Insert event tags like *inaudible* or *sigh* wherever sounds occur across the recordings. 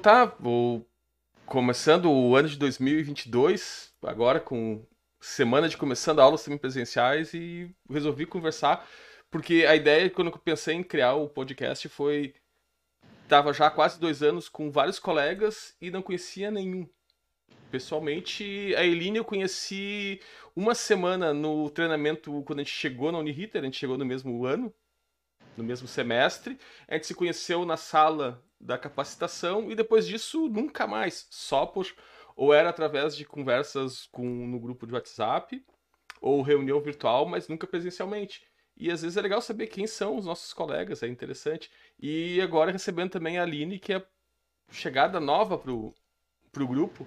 Tá, vou começando o ano de 2022, agora com semana de começando aulas também presenciais e resolvi conversar, porque a ideia quando eu pensei em criar o podcast foi tava já há quase dois anos com vários colegas e não conhecia nenhum. Pessoalmente, a Eline eu conheci uma semana no treinamento quando a gente chegou na Uniriter, a gente chegou no mesmo ano, no mesmo semestre. A gente se conheceu na sala da capacitação e depois disso nunca mais, só por ou era através de conversas com no grupo de WhatsApp ou reunião virtual, mas nunca presencialmente. E às vezes é legal saber quem são os nossos colegas, é interessante. E agora recebendo também a Aline, que é chegada nova pro, pro grupo.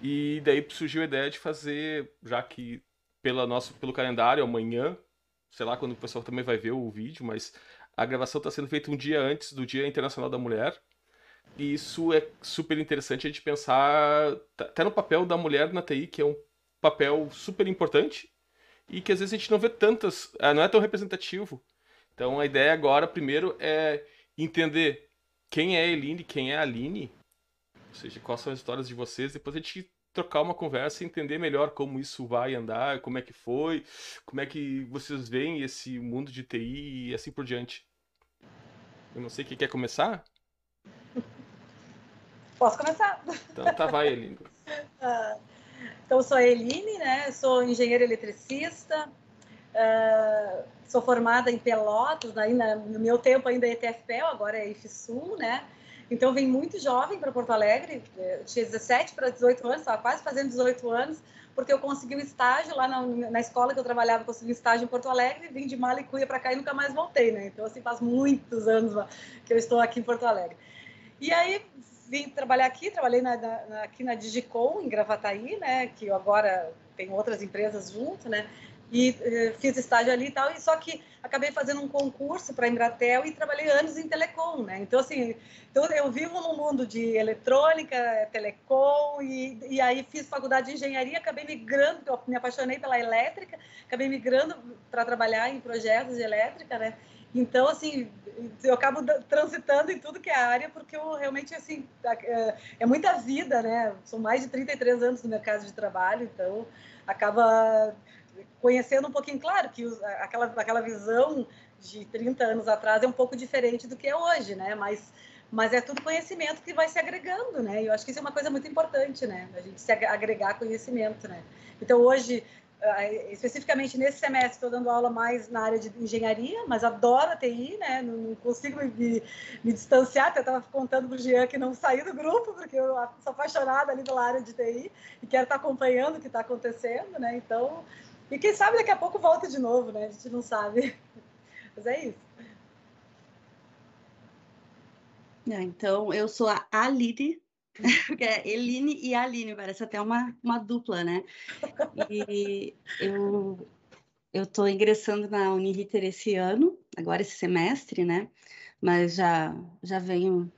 E daí surgiu a ideia de fazer, já que pela nosso, pelo calendário, amanhã, sei lá quando o pessoal também vai ver o vídeo, mas a gravação está sendo feita um dia antes do Dia Internacional da Mulher. E isso é super interessante a gente pensar até no papel da mulher na TI, que é um papel super importante e que às vezes a gente não vê tantas, ah, não é tão representativo. Então a ideia agora, primeiro, é entender quem é a Eline, quem é a Aline, ou seja, quais são as histórias de vocês, depois a gente trocar uma conversa e entender melhor como isso vai andar, como é que foi, como é que vocês veem esse mundo de TI e assim por diante. Eu não sei quem quer começar. Posso começar? Então tá, vai, Eline. uh, *laughs* então, eu sou a Eline, né? Sou engenheira eletricista, uh, sou formada em Pelotas, ainda, no meu tempo ainda é ETFPEL, agora é IFSUL, né? Então, vim muito jovem para Porto Alegre, eu tinha 17 para 18 anos, estava quase fazendo 18 anos, porque eu consegui um estágio lá na, na escola que eu trabalhava, consegui um estágio em Porto Alegre, vim de Malicuia para cá e nunca mais voltei, né? Então, assim, faz muitos anos que eu estou aqui em Porto Alegre. E aí, vim trabalhar aqui, trabalhei na, na, aqui na Digicom, em Gravataí, né? Que agora tenho outras empresas junto, né? E uh, fiz estágio ali e tal, e só que acabei fazendo um concurso para a Embratel e trabalhei anos em telecom, né? Então, assim, então eu vivo no mundo de eletrônica, telecom, e, e aí fiz faculdade de engenharia, acabei migrando, eu me apaixonei pela elétrica, acabei migrando para trabalhar em projetos de elétrica, né? Então, assim, eu acabo transitando em tudo que é área, porque eu realmente, assim, é, é muita vida, né? São mais de 33 anos no mercado de trabalho, então acaba conhecendo um pouquinho, claro, que aquela, aquela visão de 30 anos atrás é um pouco diferente do que é hoje, né? Mas, mas é tudo conhecimento que vai se agregando, né? E eu acho que isso é uma coisa muito importante, né? A gente se agregar conhecimento, né? Então, hoje, especificamente nesse semestre, estou dando aula mais na área de engenharia, mas adoro a TI, né? Não, consigo me, me distanciar, até estava contando para o Jean que não saí do grupo, porque eu sou apaixonada ali pela área de TI e quero estar acompanhando o que está acontecendo, né? Então, e quem sabe daqui a pouco volta de novo, né? A gente não sabe. *laughs* Mas é isso. É, então, eu sou a Aline, *laughs* porque é Eline e Aline, parece até uma, uma dupla, né? E eu estou ingressando na Uniriter esse ano, agora esse semestre, né? Mas já, já venho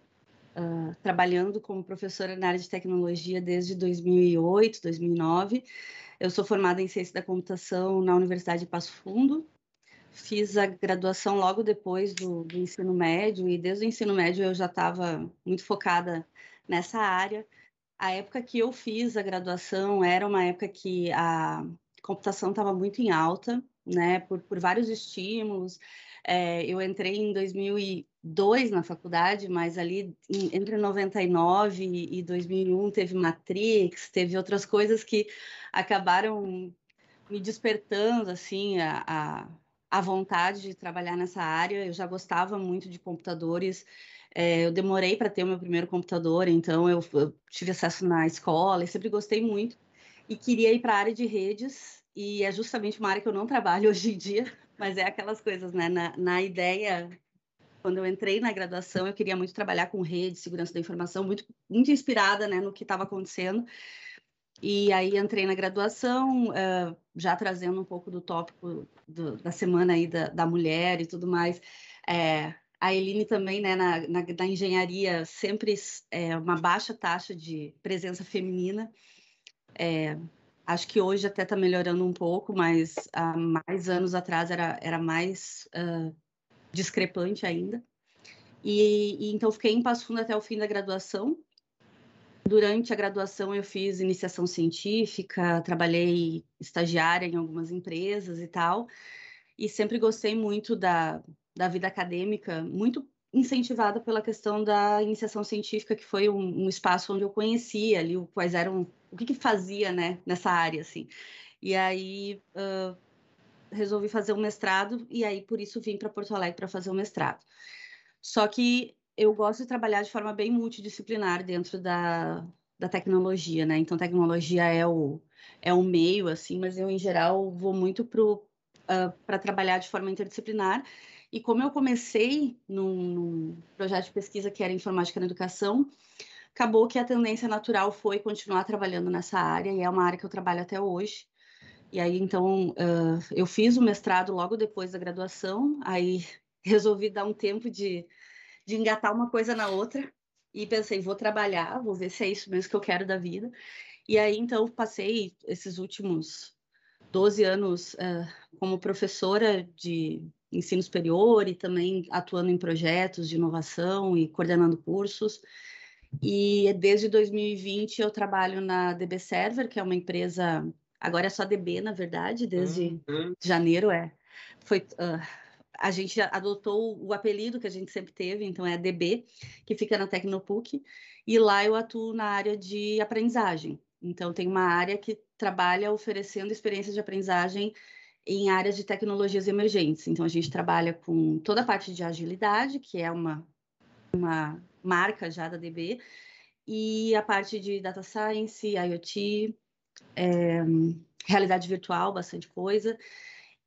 uh, trabalhando como professora na área de tecnologia desde 2008, 2009. Eu sou formada em ciência da computação na Universidade de Passo Fundo. Fiz a graduação logo depois do, do ensino médio e desde o ensino médio eu já estava muito focada nessa área. A época que eu fiz a graduação era uma época que a computação estava muito em alta, né, por, por vários estímulos. É, eu entrei em 2002 na faculdade, mas ali em, entre 99 e 2001 teve Matrix, teve outras coisas que acabaram me despertando assim a, a, a vontade de trabalhar nessa área. Eu já gostava muito de computadores. É, eu demorei para ter o meu primeiro computador, então eu, eu, tive acesso na escola e sempre gostei muito. E queria ir para a área de redes, e é justamente uma área que eu não trabalho *laughs* hoje em dia, mas é aquelas coisas, né? Na, na ideia, quando eu entrei na graduação, eu queria muito trabalhar com rede, segurança da informação, muito, muito inspirada né, no que estava acontecendo. E aí entrei na graduação, uh, já trazendo um pouco do tópico do, da semana aí da, da, mulher e tudo mais. É, a Eline também, né, na, na, na engenharia, sempre é uma baixa taxa de presença feminina. É, Acho que hoje até está melhorando um pouco, mas há mais anos atrás era, era mais uh, discrepante ainda. E, e, então fiquei em Passo Fundo até o fim da graduação. Durante a graduação eu fiz iniciação científica, trabalhei estagiária em algumas empresas e tal, e sempre gostei muito da, da vida acadêmica, muito incentivada pela questão da iniciação científica, que foi um, um espaço onde eu conhecia ali quais eram, o que, que fazia, né, nessa área, assim. E aí uh, resolvi fazer um mestrado, e aí por isso vim para Porto Alegre para fazer o um mestrado. Só que eu gosto de trabalhar de forma bem multidisciplinar dentro da, da tecnologia, né? Então, tecnologia é o, é o meio, assim, mas eu, em geral, vou muito para uh, trabalhar de forma interdisciplinar. E como eu comecei num, num, projeto de pesquisa que era informática na educação, acabou que a tendência natural foi continuar trabalhando nessa área, e é uma área que eu trabalho até hoje. E aí, então, uh, eu fiz o mestrado logo depois da graduação, aí *laughs* resolvi dar um tempo de, de engatar uma coisa na outra, e pensei, vou trabalhar, vou ver se é isso mesmo que eu quero da vida. E aí, então, passei esses últimos 12 anos uh, como professora de ensino superior e também atuando em projetos de inovação e coordenando cursos. E desde 2020 eu trabalho na DB Server, que é uma empresa, agora é só DB, na verdade, desde uhum. janeiro é. Foi, uh, a gente adotou o apelido que a gente sempre teve, então é DB, que fica na Tecnopuc, e lá eu atuo na área de aprendizagem. Então tem uma área que trabalha oferecendo experiências de aprendizagem em áreas de tecnologias emergentes. Então, a gente trabalha com toda a parte de agilidade, que é uma, uma marca já da DB, e a parte de data science, IoT, é, realidade virtual, bastante coisa.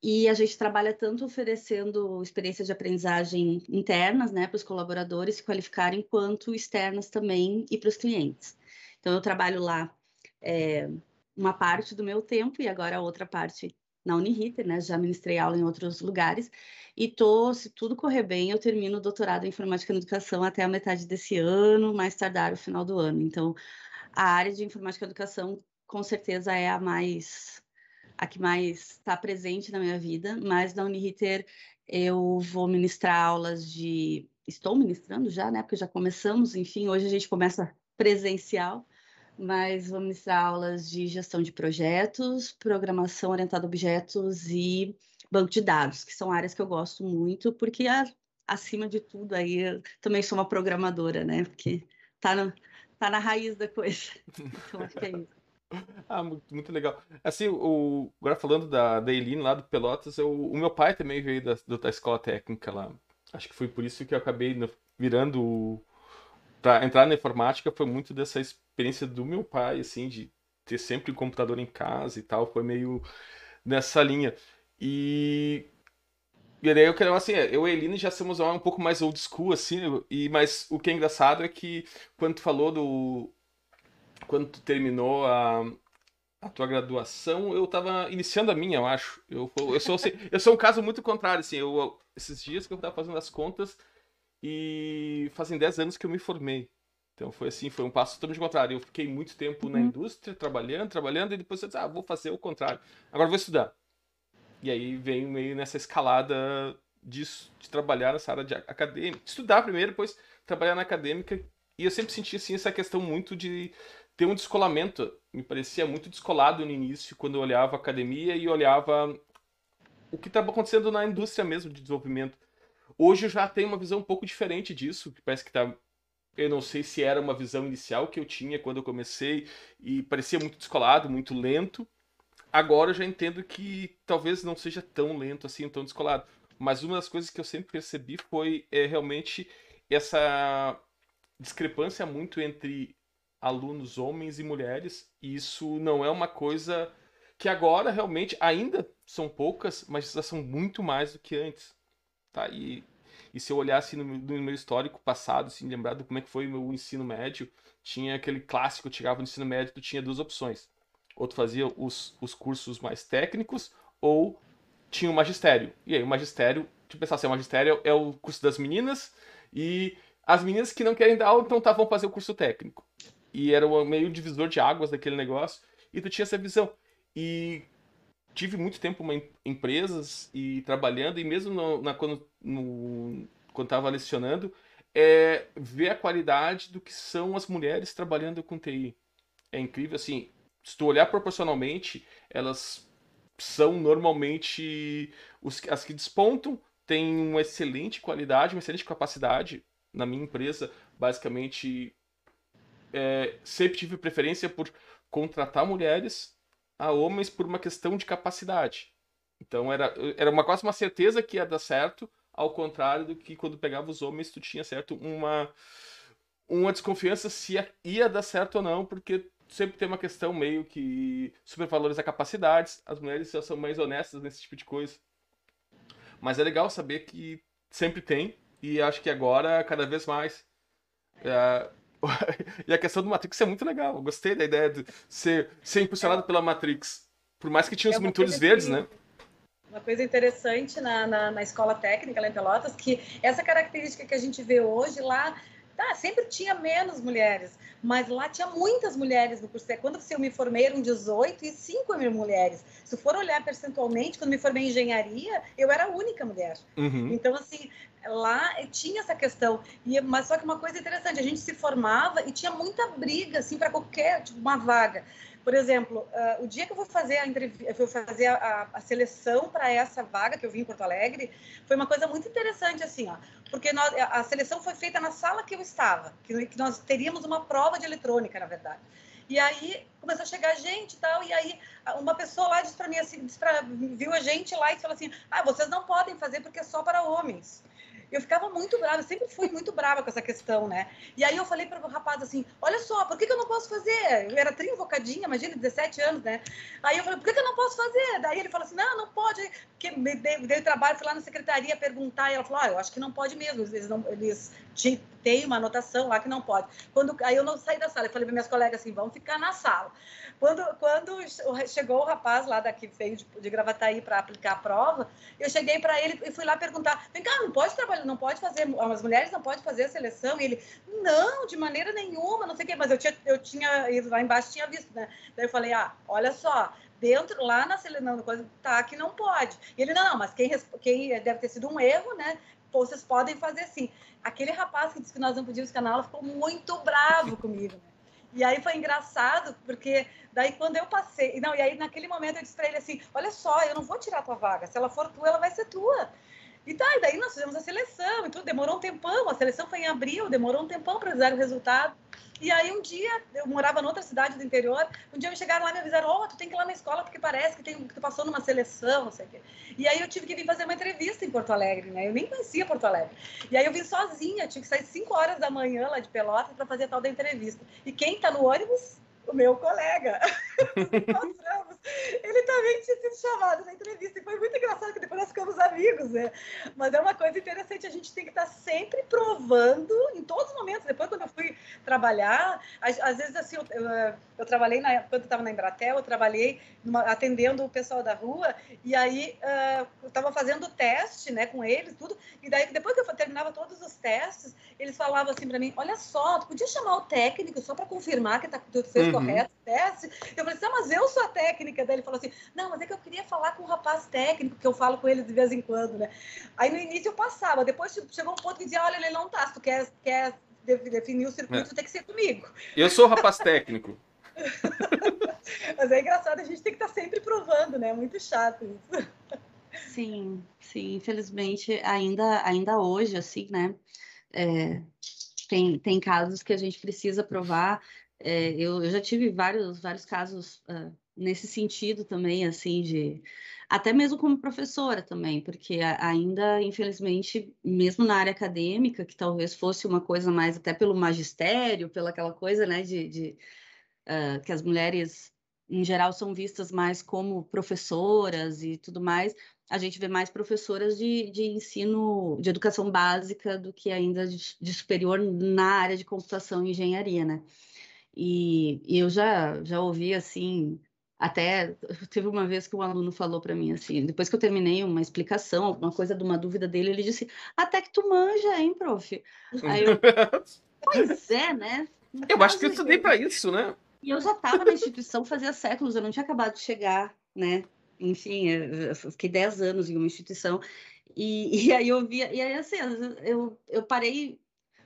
E a gente trabalha tanto oferecendo experiências de aprendizagem internas, né, para os colaboradores se qualificarem, quanto externas também e para os clientes. Então, eu trabalho lá é, uma parte do meu tempo e agora a outra parte na Uniriter, né? Já ministrei aula em outros lugares. E tô, se tudo correr bem, eu termino o doutorado em informática na educação até a metade desse ano, mais tardar o final do ano. Então, a área de informática na educação com certeza é a mais a que mais está presente na minha vida, mas na Uniriter eu vou ministrar aulas de estou ministrando já, né? Porque já começamos, enfim, hoje a gente começa presencial mas vou ministrar aulas de gestão de projetos, programação orientada a objetos e banco de dados, que são áreas que eu gosto muito, porque acima de tudo aí eu também sou uma programadora, né? Porque tá, no, tá na raiz da coisa. *laughs* Então acho que é isso. Ah, muito, muito legal. Assim, o, agora falando da, da Eline lá do Pelotas, eu, o meu pai também veio da, da escola técnica lá. Acho que foi por isso que eu acabei virando para entrar na informática foi muito dessa experiência do meu pai, assim, de ter sempre um computador em casa e tal, foi meio nessa linha. E e daí eu quero assim, eu e a Eline já somos um pouco mais old school, assim, e, mas o que é engraçado é que quando tu falou do. Quando tu terminou a, a tua graduação, eu tava iniciando a minha, eu acho. Eu, eu, sou, assim, eu sou um caso muito contrário, assim, eu, esses dias que eu tava fazendo as contas, e fazem 10 anos que eu me formei. Então foi assim, foi um passo totalmente contrário. Eu fiquei muito tempo uhum. na indústria, trabalhando, trabalhando, e depois eu disse, ah, vou fazer o contrário. Agora vou estudar. E aí vem meio nessa escalada disso, de trabalhar nessa área de acadêmica. Estudar primeiro, depois trabalhar na acadêmica. E eu sempre senti assim, essa questão muito de ter um descolamento. Me parecia muito descolado no início, quando eu olhava a academia e olhava o que estava acontecendo na indústria mesmo de desenvolvimento. Hoje eu já tenho uma visão um pouco diferente disso, que parece que tá. Eu não sei se era uma visão inicial que eu tinha quando eu comecei e parecia muito descolado, muito lento. Agora eu já entendo que talvez não seja tão lento assim, tão descolado. Mas uma das coisas que eu sempre percebi foi é, realmente essa discrepância muito entre alunos homens e mulheres. E isso não é uma coisa que agora realmente ainda são poucas, mas já são muito mais do que antes. Tá? E, e se eu olhasse no, no meu histórico passado, assim, como é que foi o meu ensino médio, tinha aquele clássico, eu chegava no ensino médio, tu tinha duas opções. Ou tu fazia os, os cursos mais técnicos, ou tinha o magistério. E aí o magistério, tu pensar assim, o magistério é o curso das meninas, e as meninas que não querem dar aula, então tá, vão fazer o curso técnico. E era meio divisor de águas daquele negócio, e tu tinha essa visão. E tive muito tempo em empresas e trabalhando, e mesmo no, na, quando no, quando estava lecionando, é ver a qualidade do que são as mulheres trabalhando com TI. É incrível, assim, se tu olhar proporcionalmente, elas são normalmente os, as que despontam, têm uma excelente qualidade, uma excelente capacidade. Na minha empresa, basicamente, é, sempre tive preferência por contratar mulheres a homens por uma questão de capacidade. Então era, era uma quase uma certeza que ia dar certo, ao contrário do que quando pegava os homens tu tinha certo uma uma desconfiança se ia dar certo ou não, porque sempre tem uma questão meio que supervaloriza capacidades, as mulheres já são mais honestas nesse tipo de coisa. Mas é legal saber que sempre tem, e acho que agora cada vez mais. É... *laughs* e a questão do Matrix é muito legal. Eu gostei da ideia de ser, ser impulsionado é. pela Matrix. Por mais que tinha os é monitores verdes, né? Uma coisa interessante na, na, na, escola técnica lá em Pelotas, que essa característica que a gente vê hoje lá, tá, sempre tinha menos mulheres mas lá tinha muitas mulheres no curso. Quando eu me formei, eram 18 e 5 mil mulheres. Se for olhar percentualmente, quando me formei em engenharia, eu era a única mulher. Uhum. Então, assim, lá tinha essa questão. E, mas só que uma coisa interessante, a gente se formava e tinha muita briga, assim, para qualquer, tipo, uma vaga. Por exemplo, uh, o dia que eu vou fazer a, fazer a, a seleção para essa vaga que eu vim em Porto Alegre, foi uma coisa muito interessante, assim, ó, porque nós, a seleção foi feita na sala que eu estava, que, que nós teríamos uma prova de eletrônica, na verdade. E aí começou a chegar gente e tal, e aí uma pessoa lá disse para mim assim, pra, viu a gente lá e falou assim: "Ah, vocês não podem fazer porque é só para homens". Eu ficava muito brava, sempre fui muito brava com essa questão, né? E aí eu falei para o rapaz assim: olha só, por que, que eu não posso fazer? Eu era trinvocadinha, imagina, 17 anos, né? Aí eu falei: por que, que eu não posso fazer? Daí ele falou assim: não, não pode. Porque me deu trabalho, fui lá na secretaria perguntar, e ela falou: ah, eu acho que não pode mesmo, eles, não, eles têm uma anotação lá que não pode. Quando, aí eu não saí da sala, eu falei para minhas colegas assim: vamos ficar na sala. Quando, quando chegou o rapaz lá daqui, veio de, de Gravataí para aplicar a prova, eu cheguei para ele e fui lá perguntar: vem cá, não pode trabalhar, não pode fazer, as mulheres não podem fazer a seleção? E ele: não, de maneira nenhuma, não sei o quê, mas eu tinha, eu tinha ido lá embaixo, tinha visto, né? Daí eu falei: ah, olha só, dentro, lá na seleção, coisa, tá que não pode. E ele: não, não, mas quem, quem deve ter sido um erro, né? Pô, vocês podem fazer sim. Aquele rapaz que disse que nós não podíamos canal ficou muito bravo comigo, né? E aí foi engraçado, porque daí quando eu passei, não, e aí naquele momento eu disse para ele assim: "Olha só, eu não vou tirar tua vaga. Se ela for tua, ela vai ser tua". E tá, e daí nós fizemos a seleção e tudo, demorou um tempão, a seleção foi em abril, demorou um tempão para dar o resultado. E aí um dia, eu morava noutra cidade do interior, um dia me chegaram lá e me avisaram, ó, oh, tu tem que ir lá na escola porque parece que, tem, que tu passou numa seleção, não sei o quê. E aí eu tive que vir fazer uma entrevista em Porto Alegre, né? Eu nem conhecia Porto Alegre. E aí eu vim sozinha, tinha que sair 5 horas da manhã lá de Pelotas para fazer a tal da entrevista. E quem tá no ônibus? o meu colega. *laughs* Encontramos. *laughs* Ele também tinha sido chamado na entrevista e foi muito engraçado que depois nós ficamos amigos, né? Mas é uma coisa interessante, a gente tem que estar sempre provando em todos os momentos. Depois, quando eu fui trabalhar, às, às vezes assim, eu, eu, eu trabalhei na, quando eu estava na Embratel, eu trabalhei numa, atendendo o pessoal da rua e aí uh, eu estava fazendo teste, né, com eles, tudo. E daí depois que eu terminava todos os testes, eles falavam assim para mim: "Olha só, tu podia chamar o técnico só para confirmar que tá tudo fez uhum. correto, teste?" Eu falei: assim, "Mas eu sou a técnica". Daí ele falou assim: "Não, mas é que eu queria falar com o rapaz técnico que eu falo com ele de vez em quando, né?" Aí no início eu passava, depois chegou um ponto que dizia: "Olha, ele não tá, se tu quer quer definir o circuito, é. tem que ser comigo". Eu sou o rapaz técnico. *laughs* Mas é engraçado, a gente tem que estar tá sempre provando, né? É muito chato isso. Sim, sim, infelizmente, ainda, ainda hoje, assim, né? É, tem, tem casos que a gente precisa provar. É, eu, eu, já tive vários, vários casos uh, nesse sentido também, assim, de até mesmo como professora também, porque ainda, infelizmente, mesmo na área acadêmica, que talvez fosse uma coisa mais até pelo magistério, pela aquela coisa, né, de, de uh, que as mulheres, em geral, são vistas mais como professoras e tudo mais, a gente vê mais professoras de, de ensino, de educação básica do que ainda de, de superior na área de computação e engenharia, né? E, e, eu já, já ouvi, assim, até teve uma vez que um aluno falou para mim assim, depois que eu terminei uma explicação, alguma coisa de uma dúvida dele, ele disse: "Até que tu manja, hein, prof?" Aí eu, *laughs* pois é, né? eu acho que eu estudei para isso, né? E eu já estava na instituição fazia séculos, eu não tinha acabado de chegar, né? Enfim, eu fiquei 10 anos em uma instituição. E, *laughs* e aí eu via, e aí assim, eu, eu parei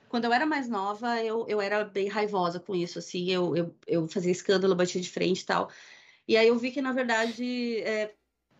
quando eu era mais nova, eu, eu era bem raivosa com isso, assim, eu, eu, eu fazia escândalo, batia de frente e tal. E aí eu vi que, na verdade, é,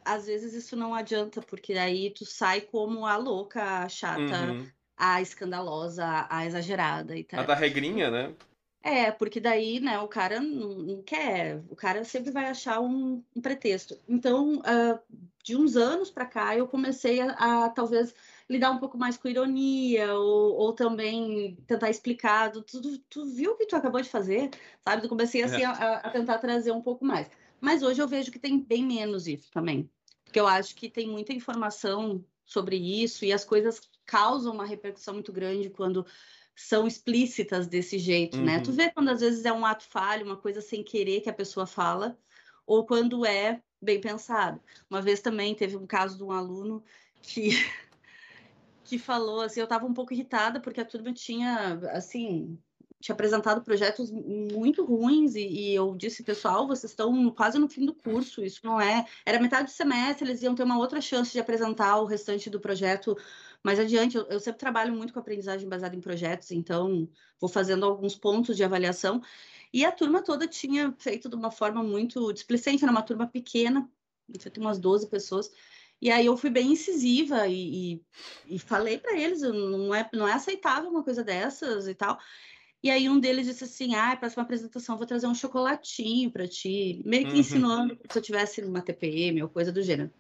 às vezes isso não adianta, porque aí tu sai como a louca, a chata, uhum. a escandalosa, a exagerada e tal. A da regrinha, né? É, porque daí, né, o cara não, quer, o cara sempre vai achar um, um pretexto. Então, uh, de uns anos para cá, eu comecei a, a, talvez lidar um pouco mais com ironia, ou, ou também tentar explicar. Tu, tu, tu, viu o que tu acabou de fazer, sabe? Eu comecei assim, é. a, a tentar trazer um pouco mais. Mas hoje eu vejo que tem bem menos isso também. Porque eu acho que tem muita informação sobre isso e as coisas causam uma repercussão muito grande quando são explícitas desse jeito, uhum. né? Tu uhum. vê quando às vezes é um ato falho, uma coisa sem querer que a pessoa fala, ou quando é bem pensado. Uma vez também teve um caso de um aluno que *laughs* que falou assim, eu estava um pouco irritada porque a turma tinha assim tinha apresentado projetos muito ruins e, e, eu disse, pessoal, vocês estão quase no fim do curso, isso não é. Era metade do semestre, eles iam ter uma outra chance de apresentar o restante do projeto mais adiante. Eu, eu sempre trabalho muito com aprendizagem baseada em projetos, então vou fazendo alguns pontos de avaliação. E a turma toda tinha feito de uma forma muito displicente, era uma turma pequena, tinha umas 12 pessoas. E aí eu fui bem incisiva e, e, e falei para eles, não é, não é aceitável uma coisa dessas e tal. E aí um deles disse assim: ah, próxima apresentação vou trazer um chocolatinho para ti, meio que uhum. insinuando se eu tivesse numa TPM ou coisa do gênero.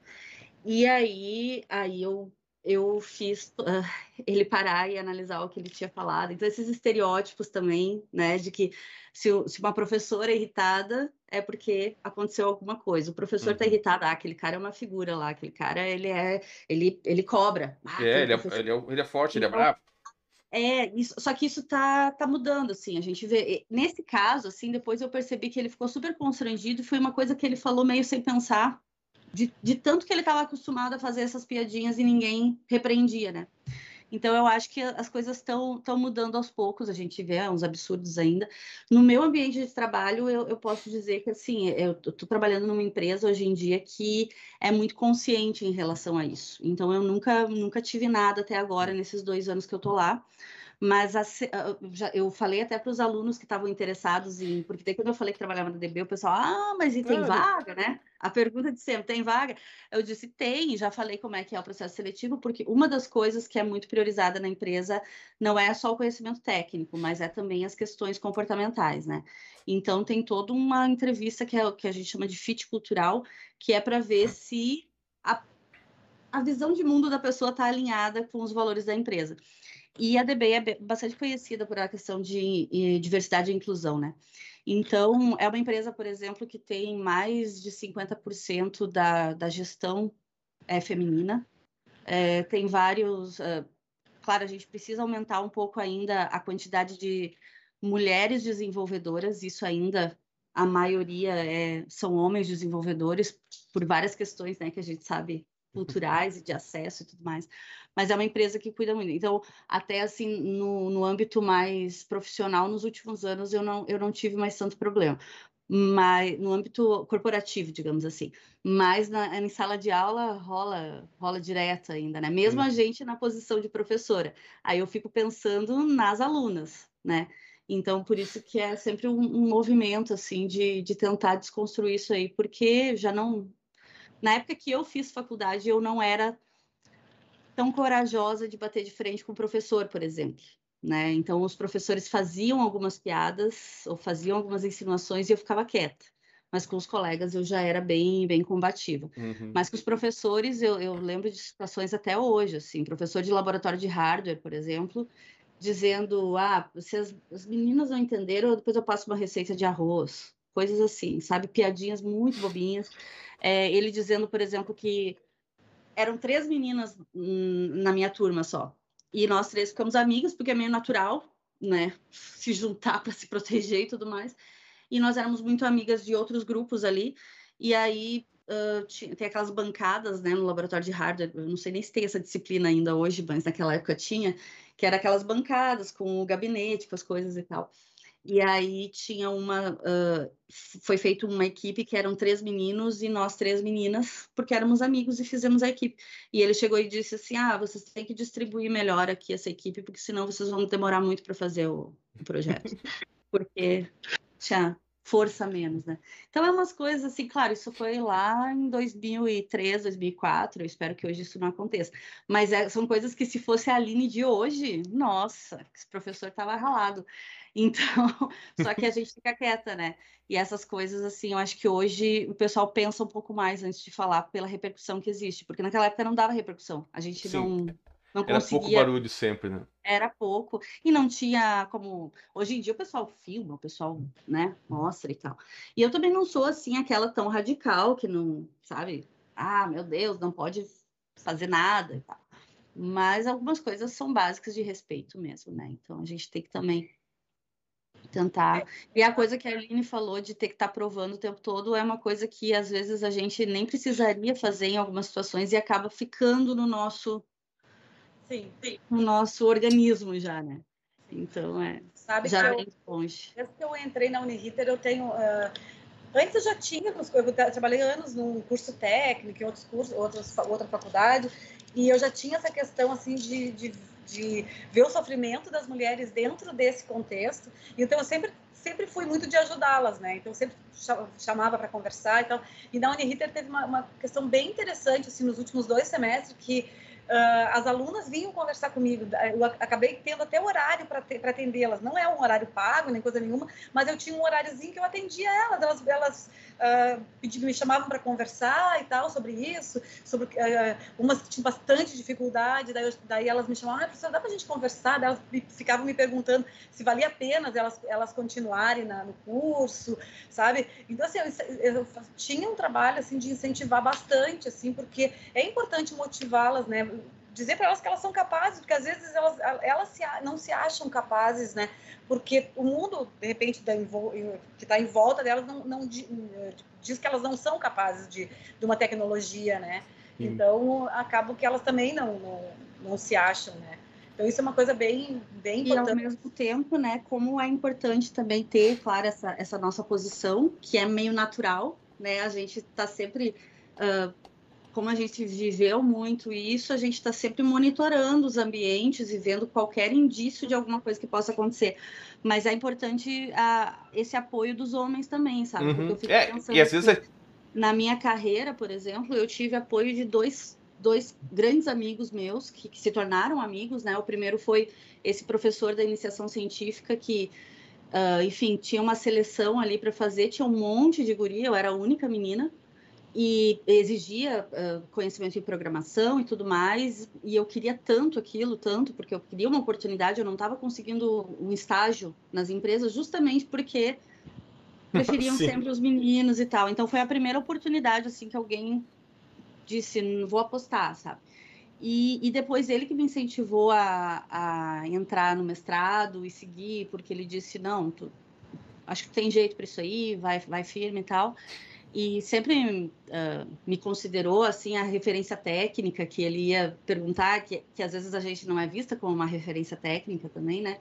E aí, aí eu eu fiz uh, ele parar e analisar o que ele tinha falado. Então, esses estereótipos também, né, de que se, se uma professora é irritada, é porque aconteceu alguma coisa. O professor está uhum. irritado, ah, aquele cara é uma figura lá, aquele cara, ele é, ele, ele cobra. Ah, é, ele é, ele, é, ele é forte, ele é bravo. É, isso, só que isso tá, tá mudando, assim, a gente vê, nesse caso, assim, depois eu percebi que ele ficou super constrangido, foi uma coisa que ele falou meio sem pensar, de, de tanto que ele estava acostumado a fazer essas piadinhas e ninguém repreendia, né? Então, eu acho que as coisas estão mudando aos poucos, a gente vê uns absurdos ainda. No meu ambiente de trabalho, eu, eu posso dizer que, assim, eu estou trabalhando numa empresa hoje em dia que é muito consciente em relação a isso. Então, eu nunca, nunca tive nada até agora, nesses dois anos que eu estou lá. Mas a, já, eu falei até para os alunos que estavam interessados em. Porque daí quando eu falei que trabalhava na DB, o pessoal, ah, mas e tem vaga, né? A pergunta de sempre, tem vaga? Eu disse, tem, já falei como é que é o processo seletivo, porque uma das coisas que é muito priorizada na empresa não é só o conhecimento técnico, mas é também as questões comportamentais, né? Então tem toda uma entrevista que, é, que a gente chama de fit cultural, que é para ver se a, a visão de mundo da pessoa está alinhada com os valores da empresa. E a DB é bastante conhecida por a questão de diversidade e inclusão, né? Então, é uma empresa, por exemplo, que tem mais de 50% da, da gestão é, feminina. É, tem vários. Uh, claro, a gente precisa aumentar um pouco ainda a quantidade de mulheres desenvolvedoras, isso ainda a maioria é, são homens desenvolvedores, por várias questões né, que a gente sabe culturais e de acesso e tudo mais. Mas é uma empresa que cuida muito. Então, até assim, no, no âmbito mais profissional, nos últimos anos, eu não, eu não tive mais tanto problema. Mas no âmbito corporativo, digamos assim. Mas na, em sala de aula rola, rola direto ainda, né? Mesmo a gente na posição de professora. Aí eu fico pensando nas alunas, né? Então, por isso que é sempre um, um movimento, assim, de, de tentar desconstruir isso aí, porque já não, na época que eu fiz faculdade, eu não era tão corajosa de bater de frente com o professor, por exemplo. Né? Então, os professores faziam algumas piadas ou faziam algumas insinuações e eu ficava quieta. Mas com os colegas eu já era bem, bem combativa. Uhum. Mas com os professores, eu, eu lembro de situações até hoje, assim, professor de laboratório de hardware, por exemplo, dizendo, ah, se as, as meninas não entenderam, depois eu passo uma receita de arroz, coisas assim, sabe? Piadinhas muito bobinhas. É, ele dizendo, por exemplo, que eram três meninas na minha turma só. E nós três ficamos amigas, porque é meio natural, né? Se juntar *laughs* para se proteger e tudo mais. E nós éramos muito amigas de outros grupos ali. E aí uh, tinha, tem aquelas bancadas, né, no laboratório de hardware. Eu não sei nem se tem essa disciplina ainda hoje, mas naquela época tinha, que era aquelas bancadas com o gabinete, com as coisas e tal. E aí tinha uma. Uh, foi feita uma equipe que eram três meninos e nós três meninas, porque éramos amigos e fizemos a equipe. E ele chegou e disse assim: Ah, vocês têm que distribuir melhor aqui essa equipe, porque senão vocês vão demorar muito para fazer o, o projeto. *laughs* porque tinha força menos, né? Então é umas coisas assim, claro, isso foi lá em 2003, 2004, eu espero que hoje isso não aconteça. Mas é, são coisas que se fosse a Aline de hoje, nossa, esse professor estava ralado. Então, *laughs* só que a gente fica quieta, né? E essas coisas, assim, eu acho que hoje o pessoal pensa um pouco mais antes de falar pela repercussão que existe, porque naquela época não dava repercussão. A gente Sim. não não Era conseguia... pouco barulho sempre, né? Era pouco. E não tinha como. Hoje em dia o pessoal filma, o pessoal, né, mostra e tal. E eu também não sou assim aquela tão radical que não, sabe? Ah, meu Deus, não pode fazer nada e tal. Mas algumas coisas são básicas de respeito mesmo, né? Então a gente tem que também tentar. E a coisa que a Aline falou de ter que estar tá provando o tempo todo é uma coisa que às vezes a gente nem precisaria fazer em algumas situações e acaba ficando no nosso Sim, sim. no nosso organismo já, né? Então, é. Sabe já vem longe. Desde que eu entrei na Uniriter, eu tenho. Uh, antes eu já tinha, eu trabalhei anos num curso técnico, em outros cursos, outras, outra faculdade, e eu já tinha essa questão, assim, de, de, de ver o sofrimento das mulheres dentro desse contexto. Então, eu sempre sempre fui muito de ajudá-las, né? Então sempre chamava para conversar e tal. E na Uniriter teve uma, uma, questão bem interessante assim nos últimos dois semestres que Uh, as alunas vinham conversar comigo, eu acabei tendo até horário para atendê-las, não é um horário pago nem coisa nenhuma, mas eu tinha um horáriozinho que eu atendia elas, elas, elas uh, me chamavam para conversar e tal sobre isso, sobre uh, umas que tinham bastante dificuldade, daí, eu, daí elas me chamavam, ah, professora, dá para a gente conversar? Daí elas ficavam me perguntando se valia a pena elas, elas continuarem na, no curso, sabe? Então, assim, eu, eu tinha um trabalho, assim, de incentivar bastante, assim, porque é importante motivá-las, né? Dizer para elas que elas são capazes, porque às vezes elas, elas se, não se acham capazes, né? Porque o mundo, de repente, da, que está em volta delas não, não, diz que elas não são capazes de, de uma tecnologia, né? Sim. Então, acaba que elas também não, não, não se acham, né? Então, isso é uma coisa bem, bem importante. E, ao mesmo tempo, né, como é importante também ter, claro, essa, essa nossa posição, que é meio natural, né? A gente está sempre uh, como a gente viveu muito isso, a gente está sempre monitorando os ambientes e vendo qualquer indício de alguma coisa que possa acontecer. Mas é importante a, esse apoio dos homens também, sabe? Uhum. Porque eu fico é, pensando e às vezes é... na minha carreira, por exemplo, eu tive apoio de dois, dois grandes amigos meus que, que se tornaram amigos, né? O primeiro foi esse professor da iniciação científica que Uh, enfim, tinha uma seleção ali para fazer, tinha um monte de guria, eu era a única menina, e exigia uh, conhecimento em programação e tudo mais, e eu queria tanto aquilo, tanto, porque eu queria uma oportunidade, eu não estava conseguindo um estágio nas empresas, justamente porque *laughs* preferiam sempre os meninos e tal. Então foi a primeira oportunidade, assim, que alguém disse, vou apostar, sabe? E, e depois ele que me incentivou a, a entrar no mestrado e seguir, porque ele disse, não, tu, acho que tem jeito para isso aí, vai, vai firme e tal e sempre uh, me considerou assim a referência técnica que ele ia perguntar que, que às vezes a gente não é vista como uma referência técnica também né?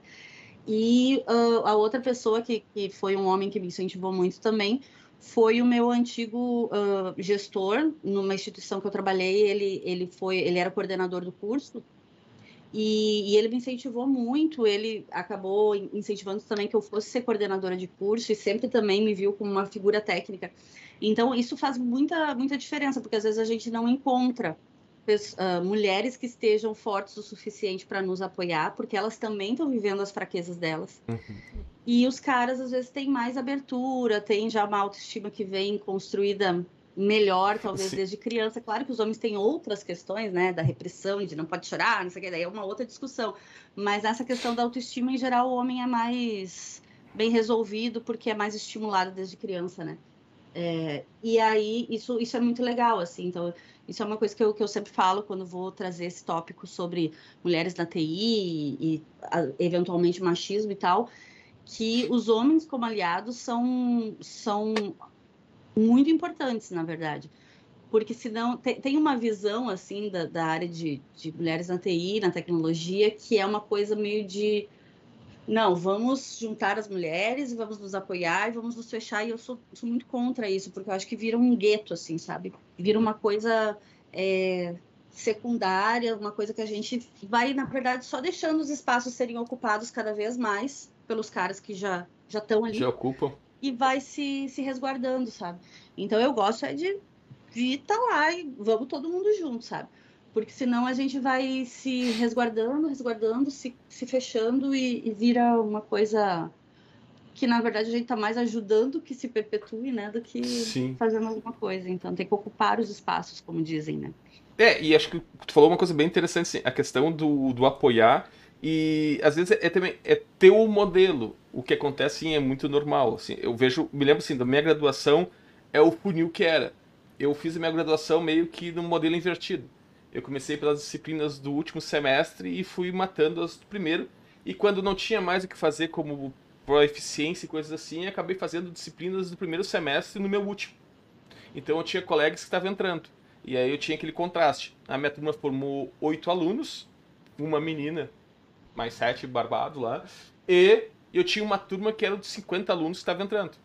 E uh, a outra pessoa que, que foi um homem que me incentivou muito também foi o meu antigo uh, gestor numa instituição que eu trabalhei. Ele ele foi ele era coordenador do curso. E, e, ele me incentivou muito, ele acabou incentivando também que eu fosse ser coordenadora de curso e sempre também me viu como uma figura técnica. Então, isso faz muita, muita diferença, porque às vezes a gente não encontra uh, mulheres que estejam fortes o suficiente para nos apoiar, porque elas também estão vivendo as fraquezas delas. Uhum. E os caras, às vezes, têm mais abertura, têm já uma autoestima que vem construída melhor, talvez, Sim. desde criança. Claro que os homens têm outras questões, né, da repressão, de não pode chorar, não sei o que, daí é uma outra discussão. Mas essa questão da autoestima, em geral, o homem é mais bem resolvido porque é mais estimulado desde criança, né? É, e aí, isso, isso é muito legal, assim, então, isso é uma coisa que eu, que eu sempre falo quando vou trazer esse tópico sobre mulheres na TI e, e a, eventualmente machismo e tal, que os homens como aliados são, são muito importantes, na verdade. Porque senão tem, tem uma visão assim da, da área de, de mulheres na TI, na tecnologia, que é uma coisa meio de não, vamos juntar as mulheres, vamos nos apoiar e vamos nos fechar. E eu sou, sou muito contra isso, porque eu acho que vira um gueto, assim, sabe? Vira uma coisa é, secundária, uma coisa que a gente vai, na verdade, só deixando os espaços serem ocupados cada vez mais pelos caras que já já estão ali. Já ocupam. E vai se, se resguardando, sabe? Então eu gosto é de estar tá lá e vamos todo mundo junto, sabe? Porque senão a gente vai se resguardando, resguardando, se, se fechando e, e vira uma coisa que na verdade a gente está mais ajudando que se perpetue, né, do que Sim. fazendo alguma coisa. Então tem que ocupar os espaços, como dizem, né? É, e acho que tu falou uma coisa bem interessante, assim, a questão do, do apoiar e às vezes é, é também é ter o um modelo. O que acontece sim, é muito normal. Assim, eu vejo, me lembro assim, da minha graduação é o funil que era. Eu fiz a minha graduação meio que no modelo invertido. Eu comecei pelas disciplinas do último semestre e fui matando as do primeiro. E quando não tinha mais o que fazer como eficiência e coisas assim, acabei fazendo disciplinas do primeiro semestre no meu último. Então eu tinha colegas que estavam entrando. E aí eu tinha aquele contraste. A minha turma formou oito alunos, uma menina, mais sete barbado lá, e eu tinha uma turma que era de 50 alunos que estavam entrando.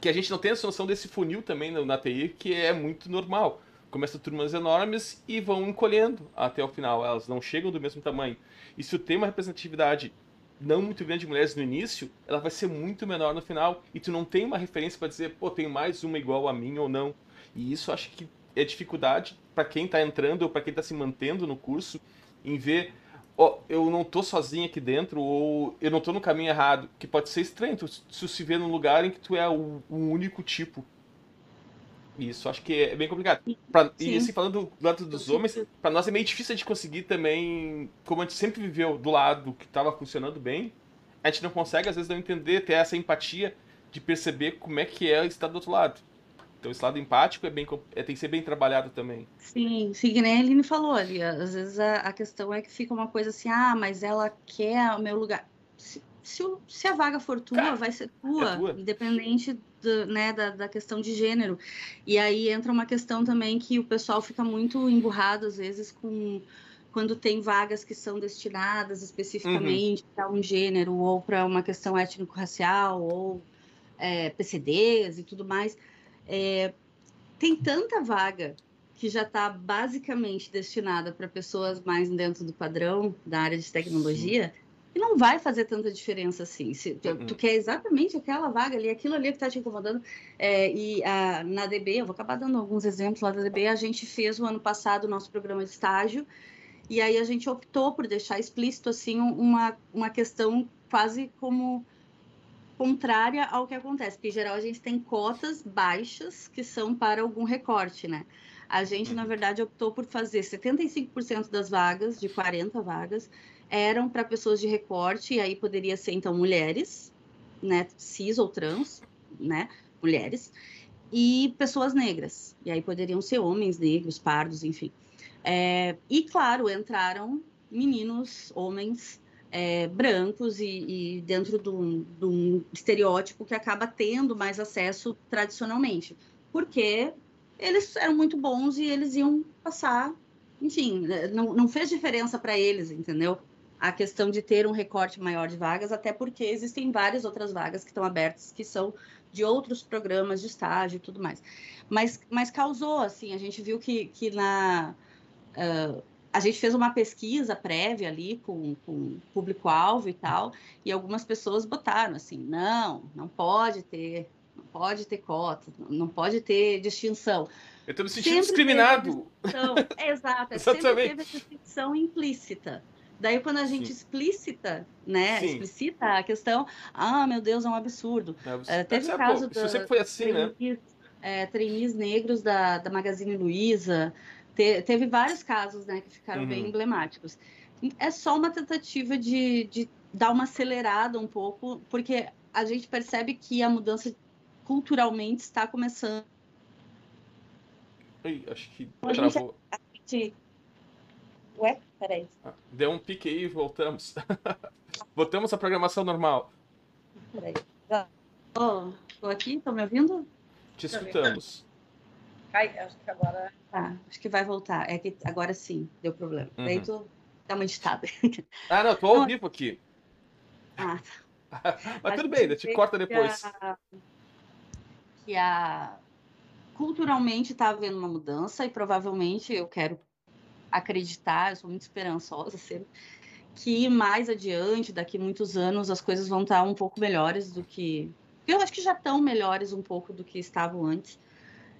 Que a gente não tem essa noção desse funil também na TI, que é muito normal começam turmas enormes e vão encolhendo até o final. Elas não chegam do mesmo tamanho. E se tem uma representatividade não muito grande de mulheres no início, ela vai ser muito menor no final. E tu não tem uma referência para dizer, pô, tem mais uma igual a mim ou não. E isso acho que é dificuldade para quem está entrando ou para quem está se mantendo no curso em ver, ó, eu não tô sozinho aqui dentro ou eu não tô no caminho errado, que pode ser estranho tu, tu se vê num lugar em que tu é o, o único tipo isso, acho que é bem complicado. Pra, e assim, falando do lado dos homens, para nós é meio difícil de conseguir também, como a gente sempre viveu do lado que estava funcionando bem, a gente não consegue às vezes não entender, ter essa empatia de perceber como é que é estar do outro lado. Então esse lado empático é bem, é, tem que ser bem trabalhado também. Sim, sim, que nem a Aline falou ali. Às vezes a, a questão é que fica uma coisa assim, ah, mas ela quer o meu lugar. Se, se, se a vaga for tua, Cara, vai ser tua, é tua. independente do, né, da, da, questão de gênero. E aí entra uma questão também que o pessoal fica muito emburrado, às vezes, com quando tem vagas que são destinadas especificamente uhum. para um gênero ou para uma questão étnico-racial ou é, PCDs e tudo mais. É, tem tanta vaga que já está basicamente destinada para pessoas mais dentro do padrão da área de tecnologia. E não vai fazer tanta diferença assim. Se tu, uhum. tu quer exatamente aquela vaga ali, aquilo ali que está te incomodando. É, e a, na DB, eu vou acabar dando alguns exemplos lá da DB, a gente fez o ano passado o nosso programa de estágio, e aí a gente optou por deixar explícito assim uma, uma questão quase como contrária ao que acontece, porque em geral a gente tem cotas baixas que são para algum recorte, né? A gente, na uhum. verdade, optou por fazer 75% das vagas, de 40 vagas, eram para pessoas de recorte, e aí poderia ser então mulheres, né, cis ou trans, né, mulheres, e pessoas negras, e aí poderiam ser homens negros, pardos, enfim. É, e claro, entraram meninos, homens é, brancos e, e dentro de um, estereótipo que acaba tendo mais acesso tradicionalmente, porque eles eram muito bons e eles iam passar, enfim, não, não fez diferença para eles, entendeu? A questão de ter um recorte maior de vagas, até porque existem várias outras vagas que estão abertas que são de outros programas de estágio e tudo mais. Mas, mas causou, assim, a gente viu que, que na. Uh, a gente fez uma pesquisa prévia ali com, com público-alvo e tal, e algumas pessoas botaram assim: não, não pode ter, não pode ter cota, não pode ter distinção. Eu estou me sentindo sempre discriminado. É, *laughs* exato, é sempre teve a distinção implícita. Daí, quando a gente Sim. explícita, né, Sim. explicita a questão, ah, meu Deus, é um absurdo. É absurdo. Uh, teve o caso pô, da, sempre foi assim, né? trainees, né? É, trainees negros da, da Magazine Luiza, te, teve vários casos, né, que ficaram uhum. bem emblemáticos. É só uma tentativa de, de dar uma acelerada um pouco, porque a gente percebe que a mudança culturalmente está começando. Ai, acho que travou. A gente, Ué, peraí. Ah, deu um pique aí e voltamos. *laughs* Voltamos à programação normal. Peraí. Oh, tô aqui, estão me ouvindo? Te escutamos. Cai, acho que agora. Tá, acho que vai voltar. É que agora sim, deu problema. Uhum. Daí tu dá uma editada. Ah, não, tô ao vivo aqui. Ah, *laughs* Mas tudo bem, te corta depois. Que a, que a culturalmente está havendo uma mudança e provavelmente eu quero acreditar, eu sou muito esperançosa sempre, que mais adiante, daqui muitos anos, as coisas vão estar um pouco melhores do que. Eu acho que já estão melhores um pouco do que estavam antes.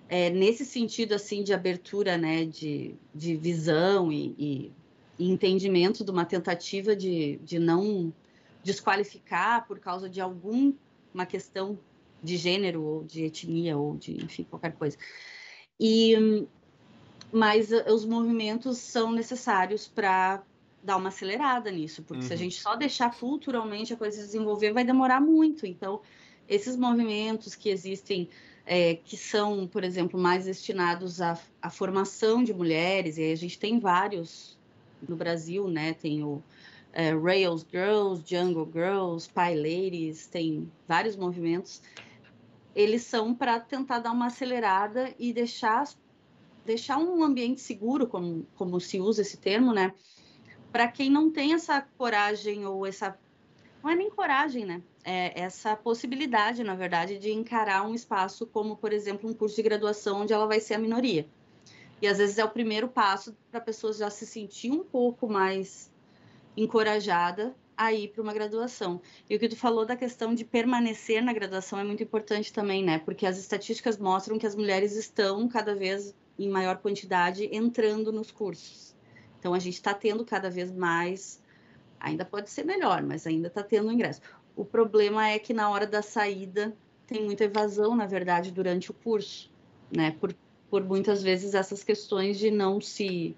É, nesse sentido, assim, de abertura, né, de, de visão e, e, e entendimento de uma tentativa de, de não desqualificar por causa de alguma questão de gênero ou de etnia ou de, enfim, qualquer coisa. E mas os movimentos são necessários para dar uma acelerada nisso, porque uhum. se a uhum. gente só deixar culturalmente a coisa se desenvolver, vai demorar muito. Então, esses movimentos que existem, é, que são, por exemplo, mais destinados à, à, formação de mulheres, e aí a gente tem vários no Brasil, né? Tem o é, Rails Girls, Jungle Girls, Pie Ladies, tem vários movimentos. Eles são para tentar dar uma acelerada e deixar, deixar um ambiente seguro, como, como se usa esse termo, né? para quem não tem essa coragem ou essa não é nem coragem, né? É essa possibilidade, na verdade, de encarar um espaço como, por exemplo, um curso de graduação onde ela vai ser a minoria. E às vezes é o primeiro passo para a pessoa já se sentir um pouco mais encorajada a ir para uma graduação. E o que tu falou da questão de permanecer na graduação é muito importante também, né? Porque as estatísticas mostram que as mulheres estão cada vez em maior quantidade entrando nos cursos. Então, a gente está tendo cada vez mais, ainda pode ser melhor, mas ainda está tendo ingresso. O problema é que na hora da saída tem muita evasão, na verdade, durante o curso, né? Por, por muitas vezes essas questões de não se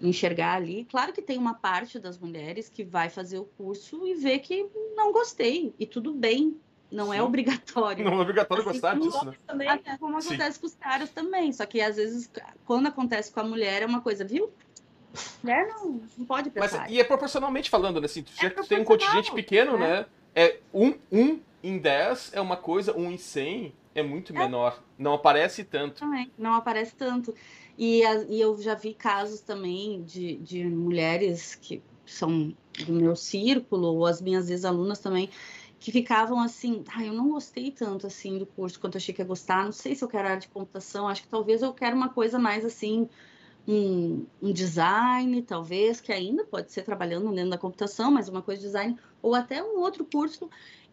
enxergar ali. Claro que tem uma parte das mulheres que vai fazer o curso e vê que não gostei, e tudo bem, não é Sim. é obrigatório. Não é obrigatório assim gostar disso, né? Também, assim como acontece Sim. com os caras também. Só que às vezes, quando acontece com a mulher, é uma coisa, viu? Mulher não, não pode pensar. Mas, e é proporcionalmente falando, né? Assim, é tem um contingente pequeno, né? né? É um, um em 10 é uma coisa, um em 100 é muito é. menor. Não aparece tanto. Também, não aparece tanto. E, a, e eu já vi casos também de, de mulheres que são do meu círculo, ou as minhas ex-alunas também, que ficavam assim, ah, eu não gostei tanto assim do curso quanto achei que ia gostar, não sei se eu quero área de computação, acho que talvez eu quero uma coisa mais assim, um, um, design, talvez, que ainda pode ser trabalhando dentro da computação, mas uma coisa de design, ou até um outro curso.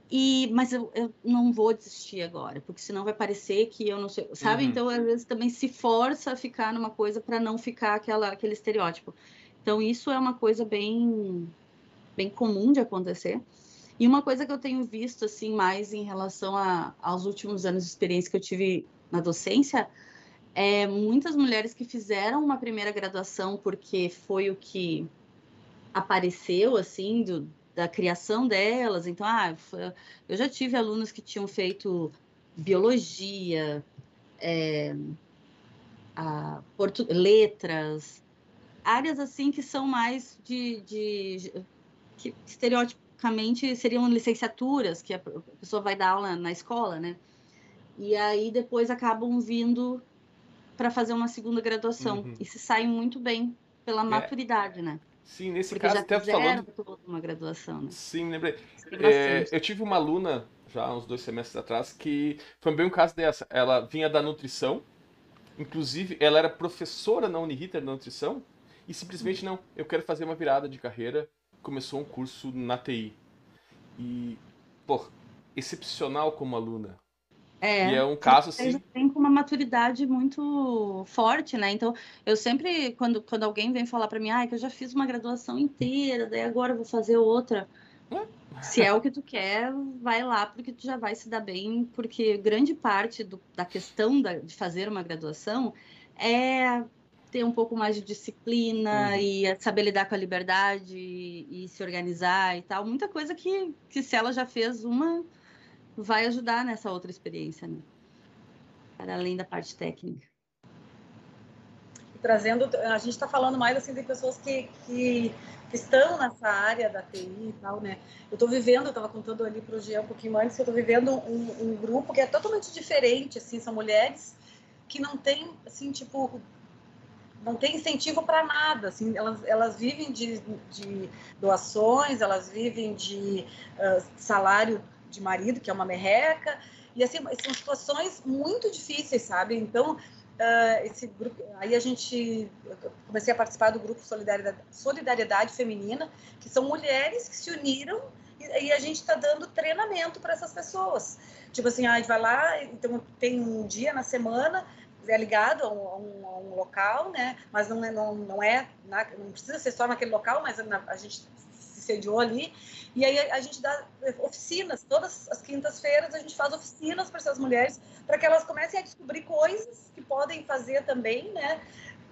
E, mas eu, eu não vou desistir agora, porque senão vai parecer que eu não sei, sabe? Uhum. Então, às vezes, também se força a ficar numa coisa para não ficar aquela, aquele estereótipo. Então, isso é uma coisa bem, bem comum de acontecer. E uma coisa que eu tenho visto, assim, mais em relação a, aos últimos anos de experiência que eu tive na docência, é, muitas mulheres que fizeram uma primeira graduação porque foi o que apareceu, assim, do, da criação delas. Então, ah, eu já tive alunos que tinham feito biologia, é, a, portu, letras, áreas assim que são mais de, de que estereotipicamente seriam licenciaturas que a pessoa vai dar aula na escola, né? E aí depois acabam vindo para fazer uma segunda graduação uhum. e se saem muito bem pela é. maturidade, né? Sim, nesse Porque caso já até falando uma graduação. Né? Sim, lembrei. É, eu tive uma aluna já uns dois semestres atrás que foi bem um caso dessa. Ela vinha da nutrição, inclusive ela era professora na Uniriter da nutrição e simplesmente não, eu quero fazer uma virada de carreira. Começou um curso na TI e pô, excepcional como aluna é, e é um caso assim. Tem uma maturidade muito forte, né? Então, eu sempre, quando, quando alguém vem falar para mim, ah, que eu já fiz uma graduação inteira, daí agora eu vou fazer outra. É. Se é o que tu quer, vai lá, porque tu já vai se dar bem, porque grande parte do, da questão da, de fazer uma graduação é ter um pouco mais de disciplina uhum. e saber lidar com a liberdade e, e se organizar e tal. Muita coisa que, que se ela já fez uma, vai ajudar nessa outra experiência, né? Para além da parte técnica. Trazendo, a gente está falando mais assim de pessoas que, que, que, estão nessa área da TI e tal, né? Eu estou vivendo, eu estava contando ali para o Jean um pouquinho antes, eu estou vivendo um, um grupo que é totalmente diferente, assim, são mulheres que não têm, assim, tipo, não tem incentivo para nada, assim, elas, elas vivem de, de doações, elas vivem de uh, salário de marido, que é uma merreca, e assim, são situações muito difíceis, sabe? Então, uh, esse grupo, aí a gente, comecei a participar do grupo Solidariedade, Solidariedade Feminina, que são mulheres que se uniram e, a gente está dando treinamento para essas pessoas. Tipo assim, ah, vai lá, então tem um dia na semana é ligado a um, a um, a um local, né? Mas não é, não, não é, na, não precisa ser só naquele local, mas na, a gente se sediou ali. E aí a, a gente dá oficinas, todas as quintas-feiras a gente faz oficinas para essas mulheres, para que elas comecem a descobrir coisas que podem fazer também, né?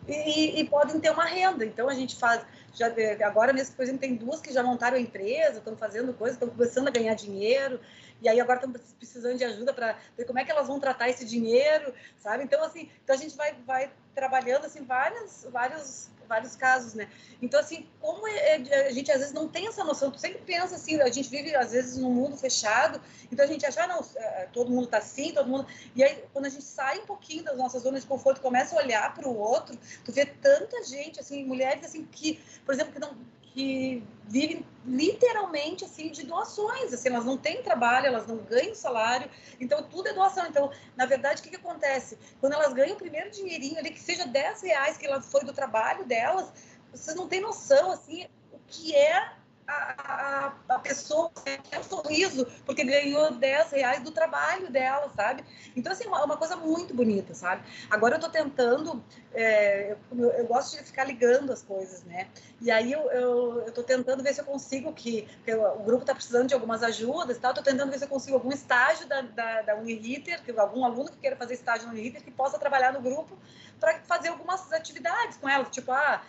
E, e, podem ter uma renda. Então a gente faz, já agora mesmo, por exemplo, tem duas que já montaram a empresa, estão fazendo coisas, estão começando a ganhar dinheiro e aí agora estão precisando de ajuda para ver como é que elas vão tratar esse dinheiro, sabe? Então, assim, então a gente vai, vai trabalhando, assim, vários, vários, vários casos, né? Então, assim, como é, é, a gente às vezes não tem essa noção, tu sempre pensa assim, a gente vive às vezes num mundo fechado, então a gente acha, ah, não, é, todo mundo tá assim, todo mundo... E aí, quando a gente sai um pouquinho das nossas zonas de conforto, começa a olhar para o outro, tu vê tanta gente, assim, mulheres, assim, que, por exemplo, que não que vivem literalmente assim de doações, assim, elas não têm trabalho, elas não ganham salário, então tudo é doação. Então, na verdade, o que, que acontece? Quando elas ganham o primeiro dinheirinho ali, que seja 10 reais que ela foi do trabalho delas, vocês não têm noção, assim, o que é a, a, pessoa quer um sorriso porque ganhou 10 reais do trabalho dela, sabe? Então, assim, é uma, uma coisa muito bonita, sabe? Agora eu tô tentando, é, eu, eu, gosto de ficar ligando as coisas, né? E aí eu, eu, eu tô tentando ver se eu consigo que, o grupo tá precisando de algumas ajudas e tal, tô tentando ver se eu consigo algum estágio da, da, da Uniriter, algum aluno que queira fazer estágio na Uniriter que possa trabalhar no grupo para fazer algumas atividades com elas, tipo, ah,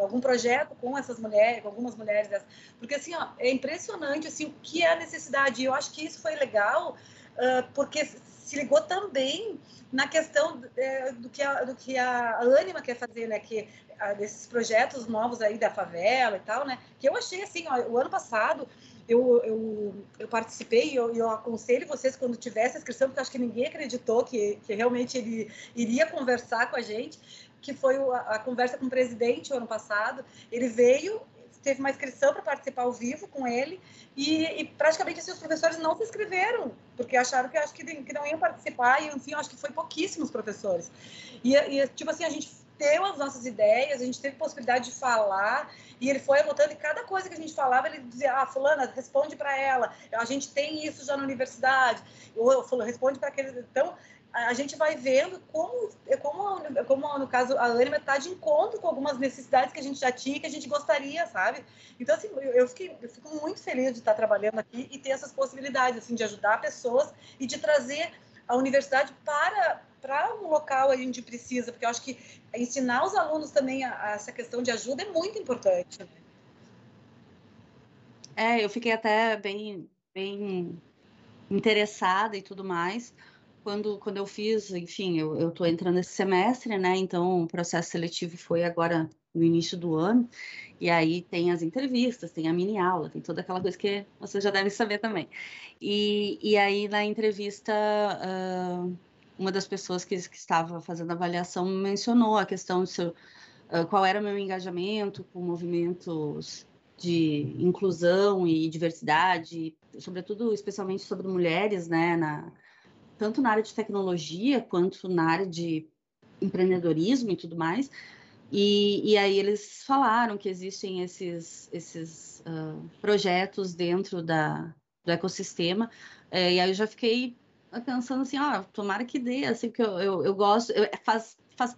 algum projeto com essas mulheres, com algumas mulheres dessas. Porque, assim, ó, é impressionante, assim, o que é a necessidade. E eu acho que isso foi legal, uh, porque se ligou também na questão é, do, que a, do que a Anima quer fazer, né? Que, a, desses projetos novos aí da favela e tal, né? Que eu achei, assim, ó, o ano passado... Eu, eu, eu, participei e eu, eu, aconselho vocês quando tiver essa inscrição, porque acho que ninguém acreditou que, que realmente ele iria conversar com a gente que foi a, conversa com o presidente o ano passado. Ele veio, teve uma inscrição para participar ao vivo com ele e, e, praticamente assim, os professores não se inscreveram porque acharam que acho que, que não iam participar e enfim acho que foi pouquíssimos professores e, e, tipo assim a gente deu as nossas ideias a gente teve possibilidade de falar e ele foi anotando e cada coisa que a gente falava ele dizia ah fulana responde para ela a gente tem isso já na universidade ou falou responde para aquele então a gente vai vendo como, como, como no caso, a Anima está de encontro com algumas necessidades que a gente já tinha, que a gente gostaria, sabe? Então, assim, eu, fiquei, eu fico muito feliz de estar trabalhando aqui e ter essas possibilidades, assim, de ajudar pessoas e de trazer a universidade para, para um local onde precisa, porque eu acho que ensinar os alunos também a, a essa questão de ajuda é muito importante. Né? É, eu fiquei até bem, bem interessada e tudo mais, quando, quando eu fiz, enfim, eu estou entrando esse semestre, né? Então, o processo seletivo foi agora no início do ano, e aí tem as entrevistas, tem a mini aula, tem toda aquela coisa que vocês já devem saber também. E, e aí, na entrevista, uh, uma das pessoas que, que estava fazendo a avaliação mencionou a questão de seu, uh, qual era o meu engajamento com movimentos de inclusão e diversidade, sobretudo, especialmente sobre mulheres, né, na, tanto na área de tecnologia quanto na área de empreendedorismo e tudo mais. E, e aí eles falaram que existem esses, esses uh, projetos dentro da, do ecossistema. É, e aí eu já fiquei pensando assim, ó, tomara que dê, assim, que eu, eu, eu gosto, eu, é, faz, faz,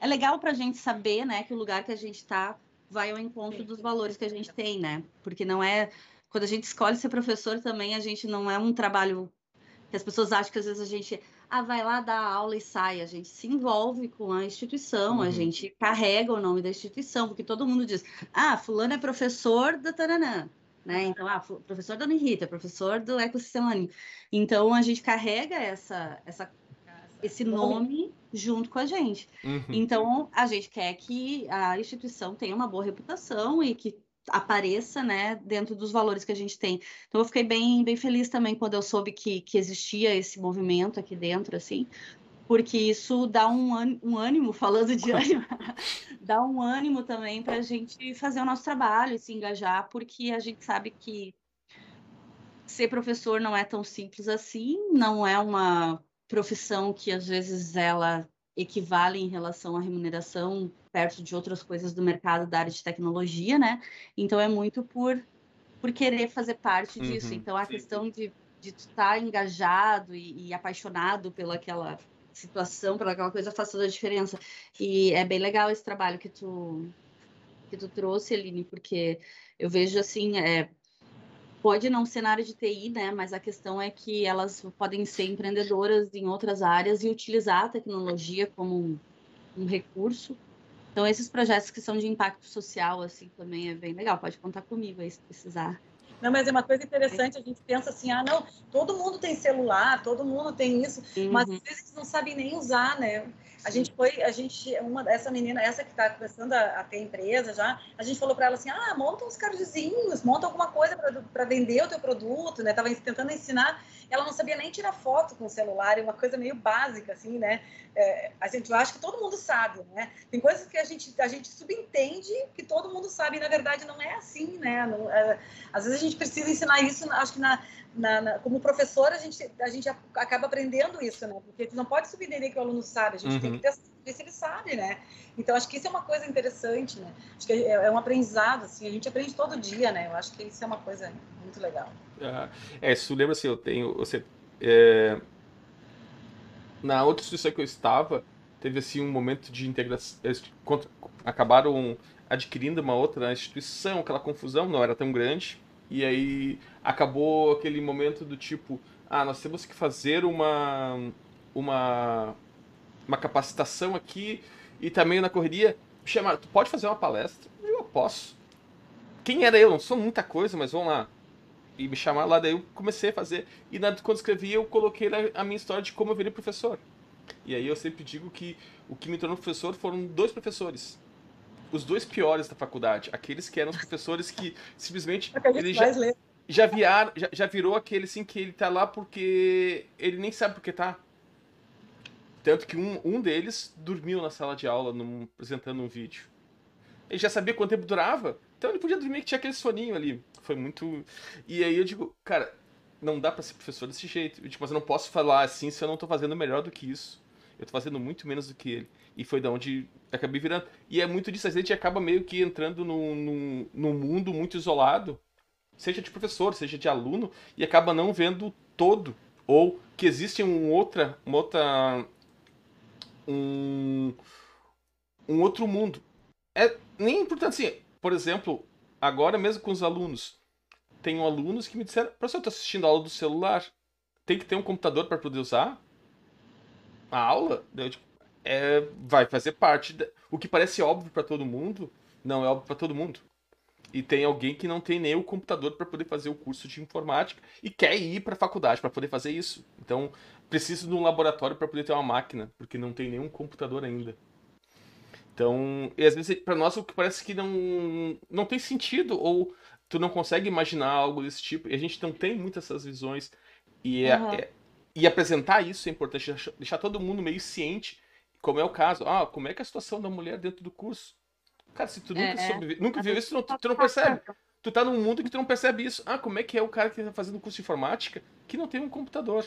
é legal para a gente saber, né, que o lugar que a gente está vai ao encontro dos valores que a gente tem, né? Porque não é quando a gente escolhe ser professor também, a gente não é um trabalho as pessoas acham que às vezes a gente ah, vai lá dar aula e sai. A gente se envolve com a instituição, uhum. a gente carrega o nome da instituição, porque todo mundo diz, ah, fulano é professor da Taranã. Né? Então, ah, professor da Unirita, professor do ecossistema. Então, a gente carrega essa, essa, esse nome junto com a gente. Uhum. Então, a gente quer que a instituição tenha uma boa reputação e que apareça, né, dentro dos valores que a gente tem. Então eu fiquei bem, bem feliz também quando eu soube que, que existia esse movimento aqui dentro, assim, porque isso dá um, um ânimo, falando de *laughs* ânimo, *laughs* dá um ânimo também para a gente fazer o nosso trabalho e se engajar, porque a gente sabe que ser professor não é tão simples assim, não é uma profissão que às vezes ela equivale em relação à remuneração perto de outras coisas do mercado da área de tecnologia, né? Então é muito por, por querer fazer parte disso. Uhum, então a sim. questão de, de estar engajado e, e apaixonado pelaquela situação, pelaquela coisa faz toda a diferença. E é bem legal esse trabalho que tu que tu trouxe, Aline, porque eu vejo assim, é, pode não ser na área de TI, né? Mas a questão é que elas podem ser empreendedoras em outras áreas e utilizar a tecnologia como um, um recurso. Então, esses projetos que são de impacto social, assim, também é bem legal. Pode contar comigo aí se precisar. Não, mas é uma coisa interessante, a gente pensa assim, ah, não, todo mundo tem celular, todo mundo tem isso, uhum. mas às vezes não sabem nem usar, né? A gente foi, a gente, uma essa menina, essa que está começando a, a, ter empresa já, a gente falou para ela assim, ah, monta uns cardzinhos, monta alguma coisa para vender o teu produto, né? Tava tentando ensinar, ela não sabia nem tirar foto com o celular, é uma coisa meio básica, assim, né? É, a gente, eu acho que todo mundo sabe, né? Tem coisas que a gente, a gente subentende que todo mundo sabe, e na verdade não é assim, né? Não, é, às vezes a gente precisa ensinar isso, acho que na, na, na, como professor, a gente, a gente acaba aprendendo isso, né? Porque tu não pode subentender que o aluno sabe, a gente uhum. tem que testar se ele sabe, né? Então, acho que isso é uma coisa interessante, né? Acho que é, é, um aprendizado, assim, a gente aprende todo dia, né? Eu acho que isso é uma coisa muito legal. é, se lembra, assim, eu tenho, você, é... na outra instituição que eu estava, teve, assim, um momento de integração, acabaram adquirindo uma outra instituição, aquela confusão não era tão grande, e aí acabou aquele momento do tipo, ah, nós temos que fazer uma uma uma capacitação aqui e também na correria. Chama, tu pode fazer uma palestra? Eu posso. Quem era eu? Não sou muita coisa, mas vamos lá. E me chamar lá, daí eu comecei a fazer. E na, quando escrevi, eu coloquei a, a minha história de como eu virei professor. E aí eu sempre digo que o que me tornou professor foram dois professores os dois piores da faculdade. Aqueles que eram os professores que simplesmente. ele já, já, viar, já, já, virou aquele assim que ele tá lá porque ele nem sabe porque tá. Tanto que um, um deles dormiu na sala de aula num, apresentando um vídeo. Ele já sabia quanto tempo durava, então ele podia dormir que tinha aquele soninho ali. Foi muito. E aí eu digo, cara, não dá para ser professor desse jeito. Eu digo, mas eu não posso falar assim se eu não tô fazendo melhor do que isso. Eu tô fazendo muito menos do que ele. E foi da onde acabei virando. E é muito disso, a gente acaba meio que entrando num, num, num mundo muito isolado, seja de professor, seja de aluno, e acaba não vendo todo. Ou que existe um outra, uma outra. Um, um outro mundo. É nem importante assim, por exemplo, agora mesmo com os alunos. Tenho alunos que me disseram, professor, eu estou assistindo a aula do celular. Tem que ter um computador para poder usar a aula? Eu, tipo, é, vai fazer parte. O que parece óbvio para todo mundo, não é óbvio para todo mundo. E tem alguém que não tem nem o computador para poder fazer o curso de informática e quer ir para a faculdade para poder fazer isso. Então, precisa de um laboratório para poder ter uma máquina, porque não tem nenhum computador ainda. Então, e às vezes para nós o que parece que não não tem sentido ou tu não consegue imaginar algo desse tipo. E a gente não tem muitas essas visões e é, uhum. é, e apresentar isso é importante, deixar todo mundo meio ciente como é o caso. Ah, como é que é a situação da mulher dentro do curso? Cara, se tu nunca, é, sobrevive, nunca viu isso, tu não, tu não percebe. Tu tá num mundo que tu não percebe isso. Ah, como é que é o cara que tá fazendo curso de informática que não tem um computador?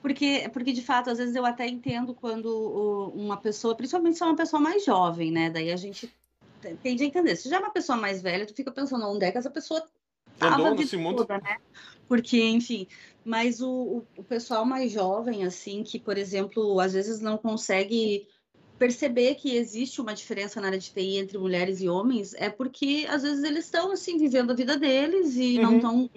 Porque, porque de fato, às vezes eu até entendo quando uma pessoa, principalmente se é uma pessoa mais jovem, né? Daí a gente tende a entender. Se já é uma pessoa mais velha, tu fica pensando onde é que essa pessoa andou nesse mundo. Toda, né? Porque, enfim, mas o, o, pessoal mais jovem, assim, que, por exemplo, às vezes não consegue perceber que existe uma diferença na área de TI entre mulheres e homens, é porque, às vezes, eles estão, assim, vivendo a vida deles e uhum. não estão...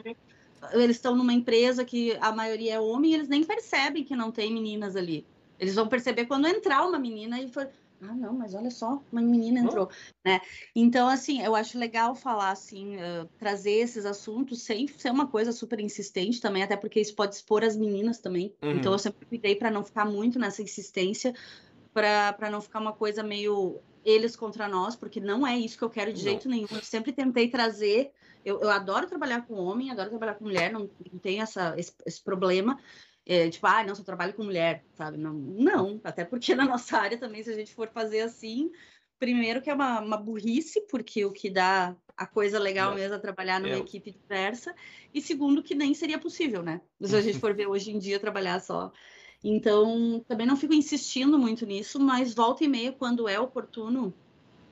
Eles estão numa empresa que a maioria é homem e eles nem percebem que não tem meninas ali. Eles vão perceber quando entrar uma menina e for, ah, não, mas olha só, uma menina entrou, né? Então, assim, eu acho legal falar, assim, uh, trazer esses assuntos sem ser uma coisa super insistente também, até porque isso pode expor as meninas também. Uhum. Então, eu sempre cuidei para não ficar muito nessa insistência, para não ficar uma coisa meio eles contra nós, porque não é isso que eu quero de não. jeito nenhum. Eu sempre tentei trazer. Eu, eu adoro trabalhar com homem, adoro trabalhar com mulher, não, não tem essa, esse, esse problema é, tipo, ah, não, só trabalho com mulher, sabe? Não, não, até porque na nossa área também, se a gente for fazer assim, primeiro que é uma, uma burrice, porque o que dá a coisa legal mesmo é trabalhar numa equipe diversa, e segundo que nem seria possível, né? Se a gente for ver hoje em dia trabalhar só. Então, também não fico insistindo muito nisso, mas volta e meia, quando é oportuno,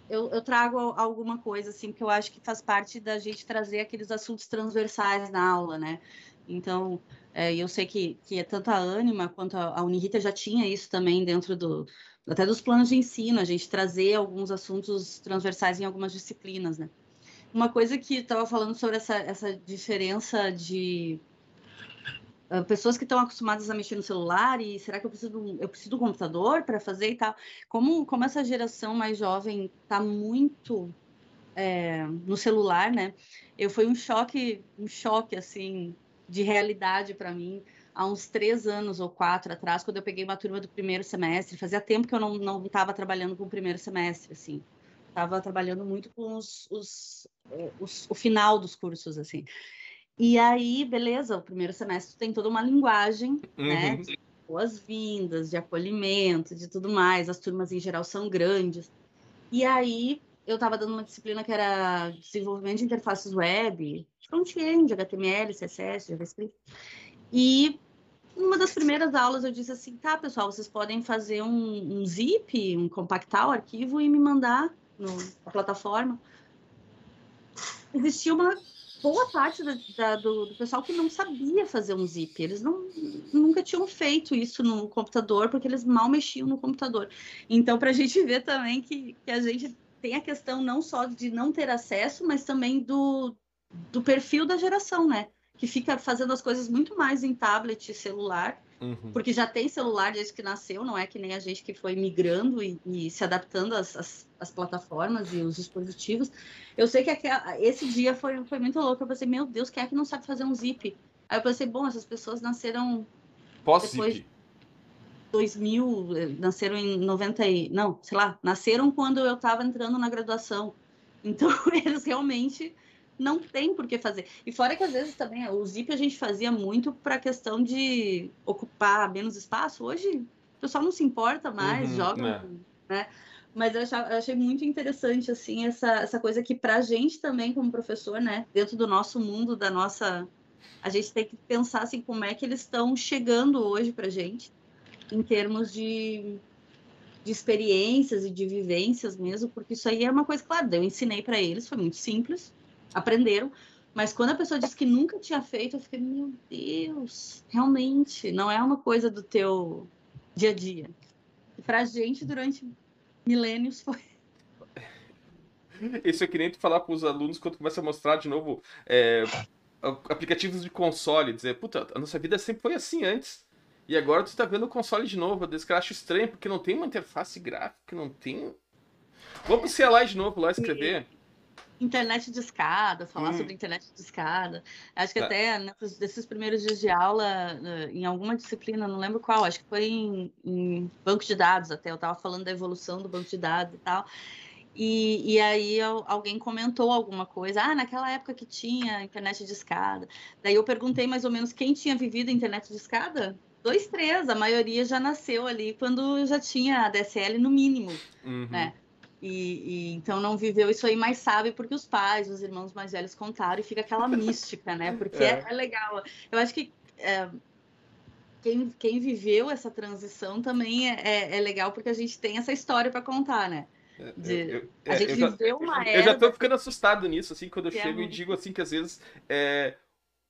eu, eu, trago alguma coisa, assim, que eu acho que faz parte da gente trazer aqueles assuntos transversais na aula, né? Então, é, eu sei que, que é tanto a Anima quanto a, a Unirita já tinha isso também dentro do, até dos planos de ensino, a gente trazer alguns assuntos transversais em algumas disciplinas, né? Uma coisa que estava falando sobre essa, essa diferença de uh, pessoas que estão acostumadas a mexer no celular e será que eu preciso, eu preciso do computador para fazer e tal? Como, como essa geração mais jovem está muito é, no celular, né? Eu foi um choque, um choque assim de realidade para mim há uns três anos ou quatro atrás, quando eu peguei uma turma do primeiro semestre. Fazia tempo que eu não estava trabalhando com o primeiro semestre, assim. Estava trabalhando muito com os, os, eh, os, o final dos cursos, assim. E aí, beleza, o primeiro semestre tem toda uma linguagem, né, uhum. né? De boas-vindas, de acolhimento, de tudo mais. As turmas, em geral, são grandes. E aí, eu estava dando uma disciplina que era desenvolvimento de interfaces web, front-end, HTML, CSS, JavaScript. E numa das primeiras aulas eu disse assim, tá, pessoal, vocês podem fazer um, um zip, um compactar o arquivo e me mandar no, na plataforma. Existia uma boa parte da, da, do, do, pessoal que não sabia fazer um zip. Eles não, nunca tinham feito isso no computador, porque eles mal mexiam no computador. Então, para a gente *laughs* ver também que, que a gente tem a questão não só de não ter acesso, mas também do, do perfil da geração, né? Que fica fazendo as coisas muito mais em tablet e celular, uhum. porque já tem celular desde que nasceu, não é que nem a gente que foi migrando e, e se adaptando às, às, às, plataformas e os dispositivos. Eu sei que aquela, esse dia foi, foi muito louco. Eu pensei, meu Deus, quem é que não sabe fazer um zip? Aí eu pensei, bom, essas pessoas nasceram. Pós-zip. 2000, eh, nasceram em 90 e, não, sei lá, nasceram quando eu estava entrando na graduação. Então, *laughs* eles realmente não tem por que fazer. E fora que às vezes também o zip a gente fazia muito para a questão de ocupar menos espaço. Hoje o pessoal não se importa mais, uhum, joga, né? né? Mas eu, achava, eu achei muito interessante assim essa, essa coisa que para a gente também como professor, né, dentro do nosso mundo, da nossa, a gente tem que pensar assim como é que eles estão chegando hoje para gente em termos de, de experiências e de vivências mesmo, porque isso aí é uma coisa, claro, eu ensinei para eles, foi muito simples, aprenderam, mas quando a pessoa disse que nunca tinha feito, eu fiquei, meu Deus, realmente, não é uma coisa do teu dia a dia. E pra gente, durante milênios, foi. Isso é que nem tu falar para os alunos quando começa a mostrar de novo é, aplicativos de console, dizer, puta, a nossa vida sempre foi assim antes. E agora tu está vendo o console de novo. Eu acho estranho, porque não tem uma interface gráfica, não tem. Vamos ser lá de novo, lá escrever. Internet de escada, falar hum. sobre internet de escada. Acho que tá. até nesses, primeiros dias de aula, eh, em alguma disciplina, não lembro qual, acho que foi em, em banco de dados até. Eu estava falando da evolução do banco de dados e tal. E, e, aí alguém comentou alguma coisa, ah, naquela época que tinha internet de escada. Daí eu perguntei mais ou menos quem tinha vivido a internet de escada dois, três, a maioria já nasceu ali quando já tinha a DSL no mínimo, uhum. né? E, e, então não viveu isso aí, mas sabe porque os pais, os irmãos mais velhos contaram e fica aquela *laughs* mística, né? Porque é, é legal. Eu acho que é, quem, quem viveu essa transição também é, é, é legal porque a gente tem essa história para contar, né? É, de, eu, eu, a gente viveu já, uma era. Eu já tô ficando assustado nisso, assim, quando eu chego e digo assim que às vezes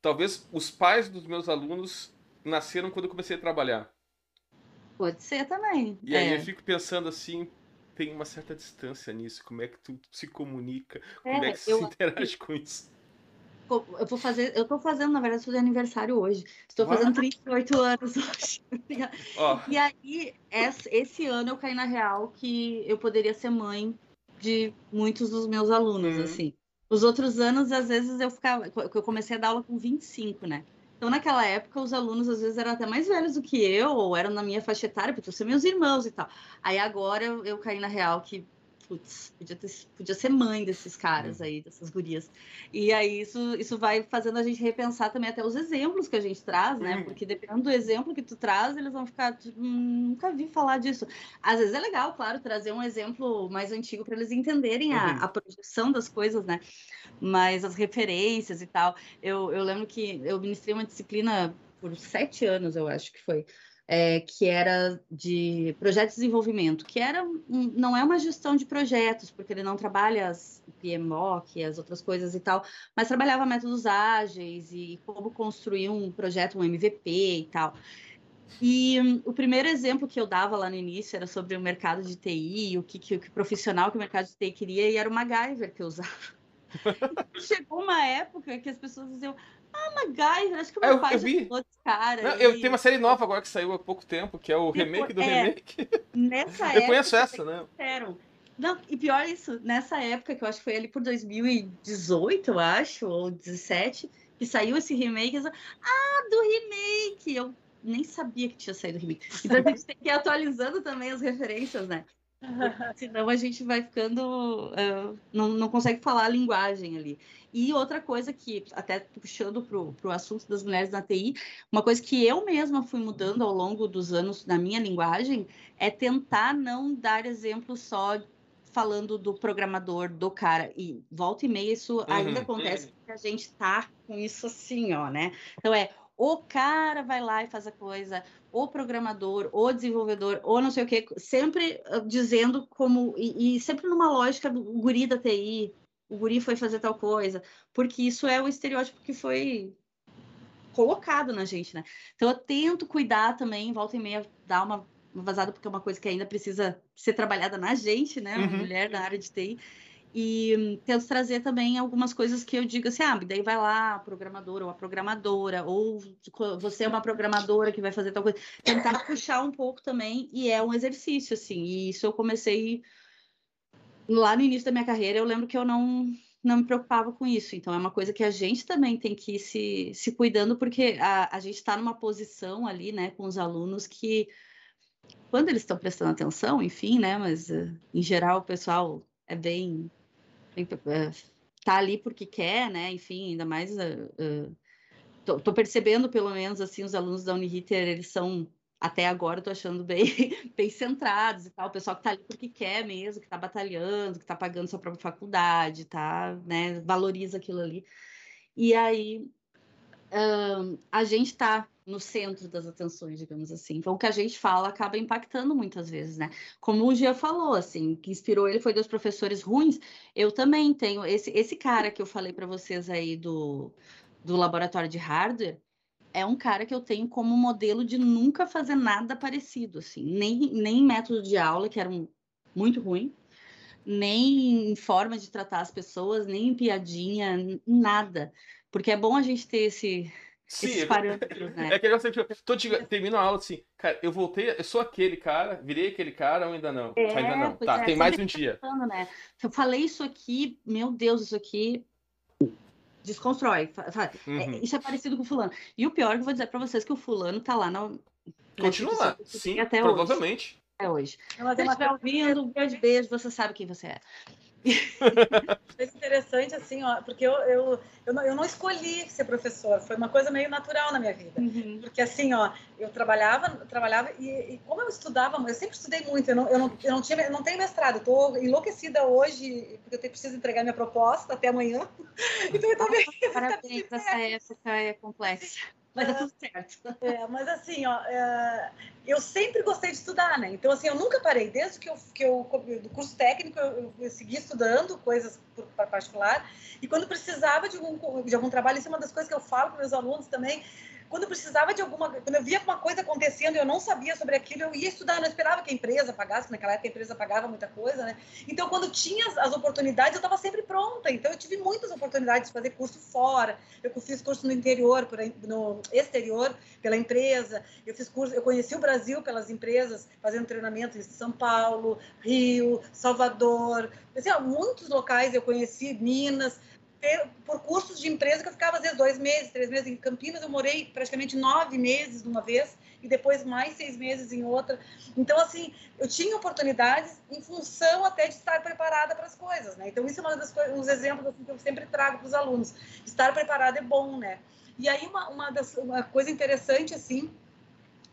talvez os pais dos meus alunos nasceram quando eu comecei a trabalhar. Pode ser também. E é. aí eu fico pensando assim, tem uma certa distância nisso. Como é que tu se comunica? Como é, é que eu... se *laughs* interage com isso? Eu vou fazer, eu tô fazendo, na verdade, fazer aniversário hoje. Estou fazendo 38 anos hoje. *laughs* Oh. E aí, esse ano eu caí na real que eu poderia ser mãe de muitos dos meus alunos, uhum. assim. Os outros anos, às vezes, eu ficava. Eu comecei a dar aula com 25, né? Então, naquela época, os alunos às vezes eram até mais velhos do que eu, ou eram na minha faixa etária, porque são meus irmãos e tal. Aí agora eu, eu caí na real que putz, podia, ter, podia ser mãe desses caras aí, dessas gurias. E aí isso, isso vai fazendo a gente repensar também até os exemplos que a gente traz, né? Uhum. Porque dependendo do exemplo que tu traz, eles vão ficar, tipo, nunca vi falar disso. Às vezes é legal, claro, trazer um exemplo mais antigo para eles entenderem a, uhum. a projeção das coisas, né? Mas as referências e tal. Eu, eu lembro que eu ministrei uma disciplina por sete anos, eu acho que foi, é, que era de projeto de desenvolvimento, que era não é uma gestão de projetos, porque ele não trabalha as PMBOK, as outras coisas e tal, mas trabalhava métodos ágeis e como construir um projeto, um MVP e tal. E um, o primeiro exemplo que eu dava lá no início era sobre o mercado de TI, o que, que, o que profissional que o mercado de TI queria, e era o MacGyver que eu usava. *laughs* chegou uma época que as pessoas diziam, ah, MacGyver, acho que o meu eu, pai eu vi. esse cara. Não, eu tenho uma série nova agora que saiu há pouco tempo, que é o remake do é, remake. Nessa *laughs* eu época. conheço essa, né? Disseram. Não, e pior isso, nessa época, que eu acho que foi ali por 2018, eu acho, ou 17, que saiu esse remake. Eu... Ah, do remake! Eu nem sabia que tinha saído o remake. Então a gente tem que ir atualizando também as referências, né? *laughs* Senão a gente vai ficando. Uh, não, não consegue falar a linguagem ali. E outra coisa que, até puxando para o assunto das mulheres na TI, uma coisa que eu mesma fui mudando ao longo dos anos na minha linguagem é tentar não dar exemplo só falando do programador, do cara. E volta e meia isso uhum, ainda acontece uhum. porque a gente tá com isso assim, ó, né? Então é o cara vai lá e faz a coisa, o programador, o desenvolvedor, ou não sei o que, sempre ah, dizendo como, e, e, sempre numa lógica do guri da TI, o guri foi fazer tal coisa, porque isso é o estereótipo que foi colocado na gente, né? Então eu tento cuidar também, volta e meia, dar uma, vazada, porque é uma coisa que ainda precisa ser trabalhada na gente, né? Uma uhum. mulher da área de TI. E tento trazer também algumas coisas que eu digo assim, ah, daí vai lá, a programadora ou a programadora, ou você é uma programadora que vai fazer tal coisa. Tentar puxar um pouco também, e é um exercício, assim. E isso eu comecei lá no início da minha carreira, eu lembro que eu não, não me preocupava com isso. Então, é uma coisa que a gente também tem que ir se, se cuidando, porque a, a gente está numa posição ali, né, com os alunos que, quando eles estão prestando atenção, enfim, né, mas uh, em geral o pessoal é bem é, tá ali porque quer, né? Enfim, ainda mais uh, uh, tô, tô, percebendo pelo menos assim os alunos da Uniriter eles são até agora tô achando bem *laughs* bem centrados e tal, o pessoal que tá ali porque quer mesmo, que tá batalhando, que tá pagando sua própria faculdade, tá, né? Valoriza aquilo ali. E aí a gente está no centro das atenções, digamos assim. Então, o que a gente fala acaba impactando muitas vezes, né? Como o Gia falou, assim, que inspirou ele foi dos professores ruins. Eu também tenho esse, esse cara que eu falei para vocês aí do, do laboratório de hardware. É um cara que eu tenho como modelo de nunca fazer nada parecido, assim, nem, nem método de aula, que era um, muito ruim, nem em forma de tratar as pessoas, nem em piadinha, nada. Porque é bom a gente ter esse, Sim, esses parâmetros, *laughs* né? É que eu sempre tô termino a aula assim, cara, eu voltei, eu sou aquele cara, virei aquele cara ou ainda não? É, ainda não. Tá, é, tem mais um dia. Pensando, né? Eu falei isso aqui, meu Deus, isso aqui desconstrói. É, uhum. É, isso é parecido com o fulano. E o pior que eu vou dizer para vocês que o fulano tá lá na. Continua lá, sim, até provavelmente. Hoje. É hoje. Se você estiver ouvindo, um grande beijo, você sabe quem você é. *laughs* Foi interessante, assim, ó, porque eu, eu, eu, não, eu não escolhi ser professor, foi uma coisa meio natural na minha vida. Uhum. Porque, assim, ó, eu trabalhava, trabalhava e, e, como eu estudava, eu sempre estudei muito, eu não, eu não, eu não, tinha, eu não tenho mestrado, tô enlouquecida hoje, porque eu preciso entregar minha proposta até amanhã. *laughs* Então, eu meio... Parabéns, *laughs* essa época é complexa. Mas tá tudo certo. É, mas assim, ó, é, eu sempre gostei de estudar, né? Então, assim, eu nunca parei. Desde que eu, que eu do curso técnico, eu, eu segui estudando coisas para particular. E quando precisava de algum, de algum trabalho, isso é uma das coisas que eu falo para meus alunos também quando eu precisava de alguma, quando eu via uma coisa acontecendo e eu não sabia sobre aquilo, eu ia estudar, não esperava que a empresa pagasse, naquela época a empresa pagava muita coisa, né? Então, quando tinha as, as oportunidades, eu estava sempre pronta. Então, eu tive muitas oportunidades de fazer curso fora. Eu fiz curso no interior, por, no exterior, pela empresa. Eu fiz curso, eu conheci o Brasil pelas empresas, fazendo treinamento em São Paulo, Rio, Salvador. Assim, ó, muitos locais eu conheci, Minas por cursos de empresa que eu ficava às vezes dois meses, três meses em Campinas. Eu morei praticamente nove meses de uma vez e depois mais seis meses em outra. Então, assim, eu tinha oportunidades em função até de estar preparada para as coisas, né? Então, isso é uma das uns exemplos assim, que eu sempre trago para os alunos. Estar preparado é bom, né? E aí, uma, uma, das, uma coisa interessante, assim,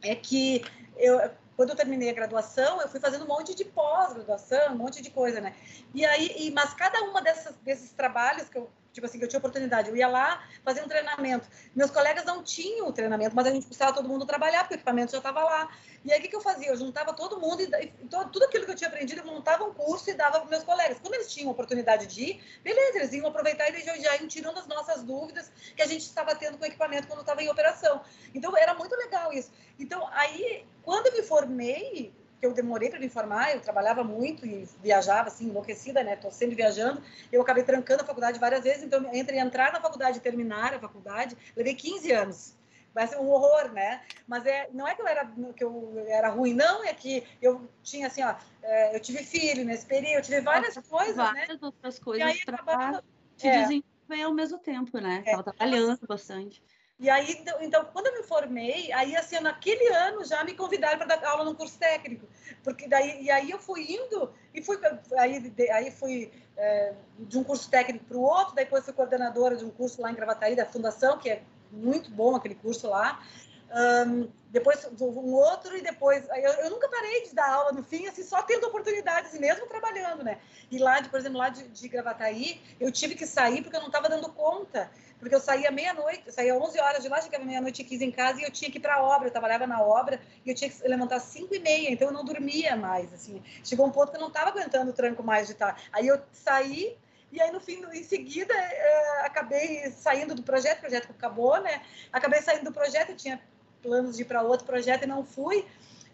é que eu, quando eu terminei a graduação, eu fui fazendo um monte de pós-graduação, um monte de coisa, né? E aí, e, mas cada uma dessas, desses trabalhos que eu tipo assim, que eu tinha oportunidade. Eu ia lá fazer um treinamento. Meus colegas não tinham o treinamento, mas a gente precisava todo mundo trabalhar, porque o equipamento já estava lá. E aí, o que, eu fazia? Eu juntava todo mundo e, e todo, tudo aquilo que eu tinha aprendido, eu montava um curso e dava para meus colegas. Quando eles tinham oportunidade de ir, beleza, eles iam aproveitar e eles já iam tirando as nossas dúvidas que a gente estava tendo com o equipamento quando estava em operação. Então, era muito legal isso. Então, aí, quando eu me formei, que eu demorei para me formar, eu trabalhava muito e viajava assim, enlouquecida, né? Tô sempre viajando. Eu acabei trancando a faculdade várias vezes, então entre entrar na faculdade e terminar a faculdade, levei 15 anos. Vai ser um horror, né? Mas é, não é que eu era que eu era ruim, não, é que eu tinha assim, ó, é, eu tive filho nesse período, eu tive várias Nossa, coisas, várias né? outras coisas para te é. desenvolver ao mesmo tempo, né? É. Tava trabalhando bastante. E aí, então, então, quando eu me formei, aí assim, naquele ano já me convidaram para dar aula no curso técnico, porque daí e aí eu fui indo e fui aí aí fui é, de um curso técnico para o outro, depois fui coordenadora de um curso lá em Gravataí da Fundação, que é muito bom aquele curso lá. Um, depois um outro e depois eu, eu, nunca parei de dar aula no fim assim só tendo oportunidades e mesmo trabalhando né e lá de por exemplo lá de, de Gravataí eu tive que sair porque eu não estava dando conta porque eu saía meia-noite, saía 11 horas de lá, chegava meia-noite e 15 em casa e eu tinha que ir para a obra, eu trabalhava na obra e eu tinha que levantar 5 e meia, então eu não dormia mais, assim. Chegou um ponto que eu não estava aguentando o tranco mais de estar. Aí eu saí e aí no fim, em seguida, é, acabei saindo do projeto, o projeto acabou, né? Acabei saindo do projeto, eu tinha planos de ir para outro projeto e não fui.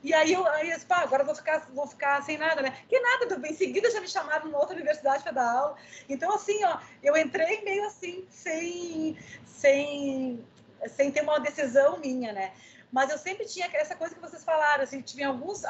E aí eu, aí eu disse, pá, agora vou ficar, vou ficar sem nada, né? Que nada, em seguida já me chamaram numa outra universidade para dar aula. Então, assim, ó, eu entrei meio assim, sem, sem, sem ter uma decisão minha, né? Mas eu sempre tinha essa coisa que vocês falaram, assim, tinha alguns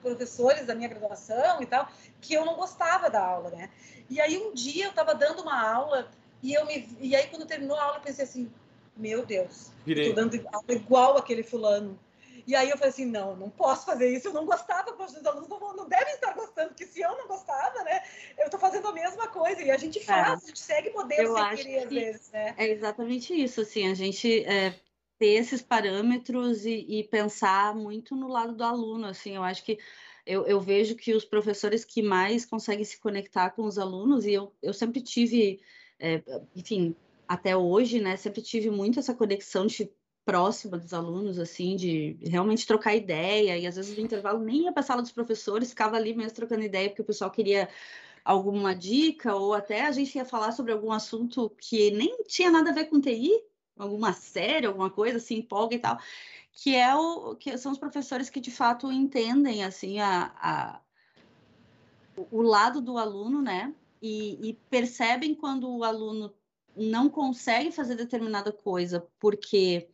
professores da minha graduação e tal, que eu não gostava da aula, né? E aí um dia eu estava dando uma aula e eu me e aí quando terminou a aula eu pensei assim, meu Deus, Virei. tô dando igual aquele fulano. E aí eu falei assim, não, não posso fazer isso, eu não gostava, poxa, os alunos não, não devem estar gostando, porque se eu não gostava, né, eu estou fazendo a mesma coisa, e a gente é. faz, é. a gente segue modelos sem querer, às vezes, né? É exatamente isso, assim, a gente é, ter esses parâmetros e, e, pensar muito no lado do aluno, assim, eu acho que eu, eu, vejo que os professores que mais conseguem se conectar com os alunos, e eu, eu sempre tive, é, enfim, até hoje, né, sempre tive muito essa conexão de próxima dos alunos, assim, de realmente trocar ideia, e às vezes no intervalo nem ia para a sala dos professores, ficava ali mesmo trocando ideia, porque o pessoal queria alguma dica, ou até a gente ia falar sobre algum assunto que nem tinha nada a ver com TI, alguma série, alguma coisa, assim, empolga e tal, que é o que são os professores que de fato entendem, assim, a, a o lado do aluno, né, e, e percebem quando o aluno não consegue fazer determinada coisa porque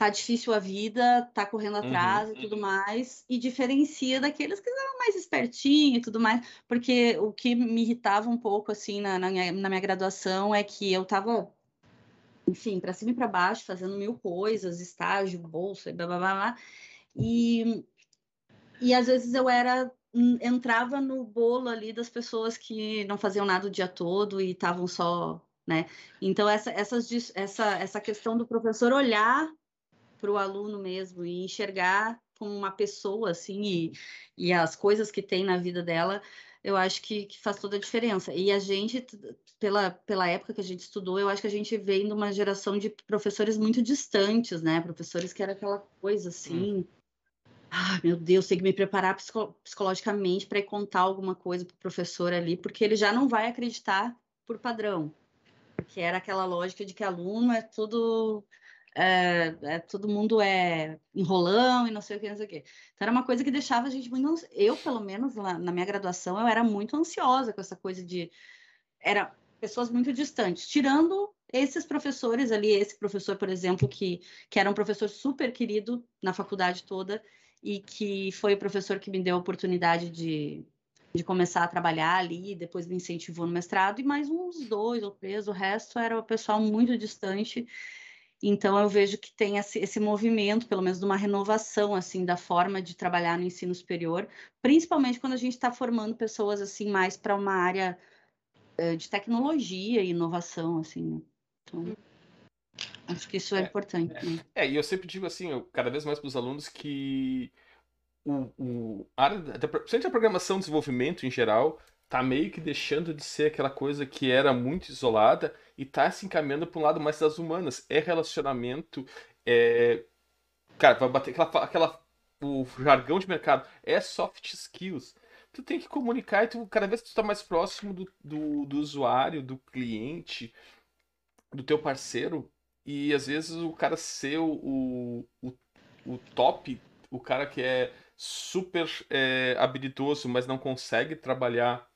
tá difícil a vida, tá correndo uhum, atrás uhum, e tudo mais, e diferencia daqueles que eram mais espertinhos e tudo mais, porque o que me irritava um pouco, assim, na, na, minha, na minha graduação é que eu tava, enfim, para cima e para baixo, fazendo mil coisas, estágio, bolsa e blá, blá, blá, blá, e, e às vezes eu era entrava no bolo ali das pessoas que não faziam nada o dia todo e estavam só né? Então essa, essas, essa, essa questão do professor olhar para o aluno mesmo e enxergar como uma pessoa, assim, e, e as coisas que tem na vida dela, eu acho que, que, faz toda a diferença. E a gente, pela, pela época que a gente estudou, eu acho que a gente vem de uma geração de professores muito distantes, né? Professores que era aquela coisa assim. Hum. Ah, meu Deus, tem que me preparar psico psicologicamente para contar alguma coisa para o professor ali, porque ele já não vai acreditar por padrão. Porque era aquela lógica de que aluno é tudo é, é, todo mundo é enrolão e não sei o que, não sei o que. Então era uma coisa que deixava a gente muito. Eu, pelo menos, lá, na minha graduação, eu era muito ansiosa com essa coisa de. Era pessoas muito distantes, tirando esses professores ali, esse professor, por exemplo, que, que era um professor super querido na faculdade toda e que foi o professor que me deu a oportunidade de, de começar a trabalhar ali, depois me incentivou no mestrado, e mais uns dois ou três, o resto era o pessoal muito distante Então eu vejo que tem esse, movimento, pelo menos de uma renovação assim da forma de trabalhar no ensino superior, principalmente quando a gente está formando pessoas assim mais para uma área uh, de tecnologia e inovação, assim. Né? Então, acho que isso é, é importante. É, né? é, e eu sempre digo assim, eu, cada vez mais para os alunos que o, o a área da, principalmente a programação e desenvolvimento em geral tá meio que deixando de ser aquela coisa que era muito isolada e tá se encaminhando para um lado mais das humanas. É relacionamento, é. Cara, vai bater aquela, aquela. O jargão de mercado é soft skills. Tu tem que comunicar e tu, cada vez que tu tá mais próximo do, do, do usuário, do cliente, do teu parceiro, e às vezes o cara ser o, o, o top, o cara que é super é, habilidoso, mas não consegue trabalhar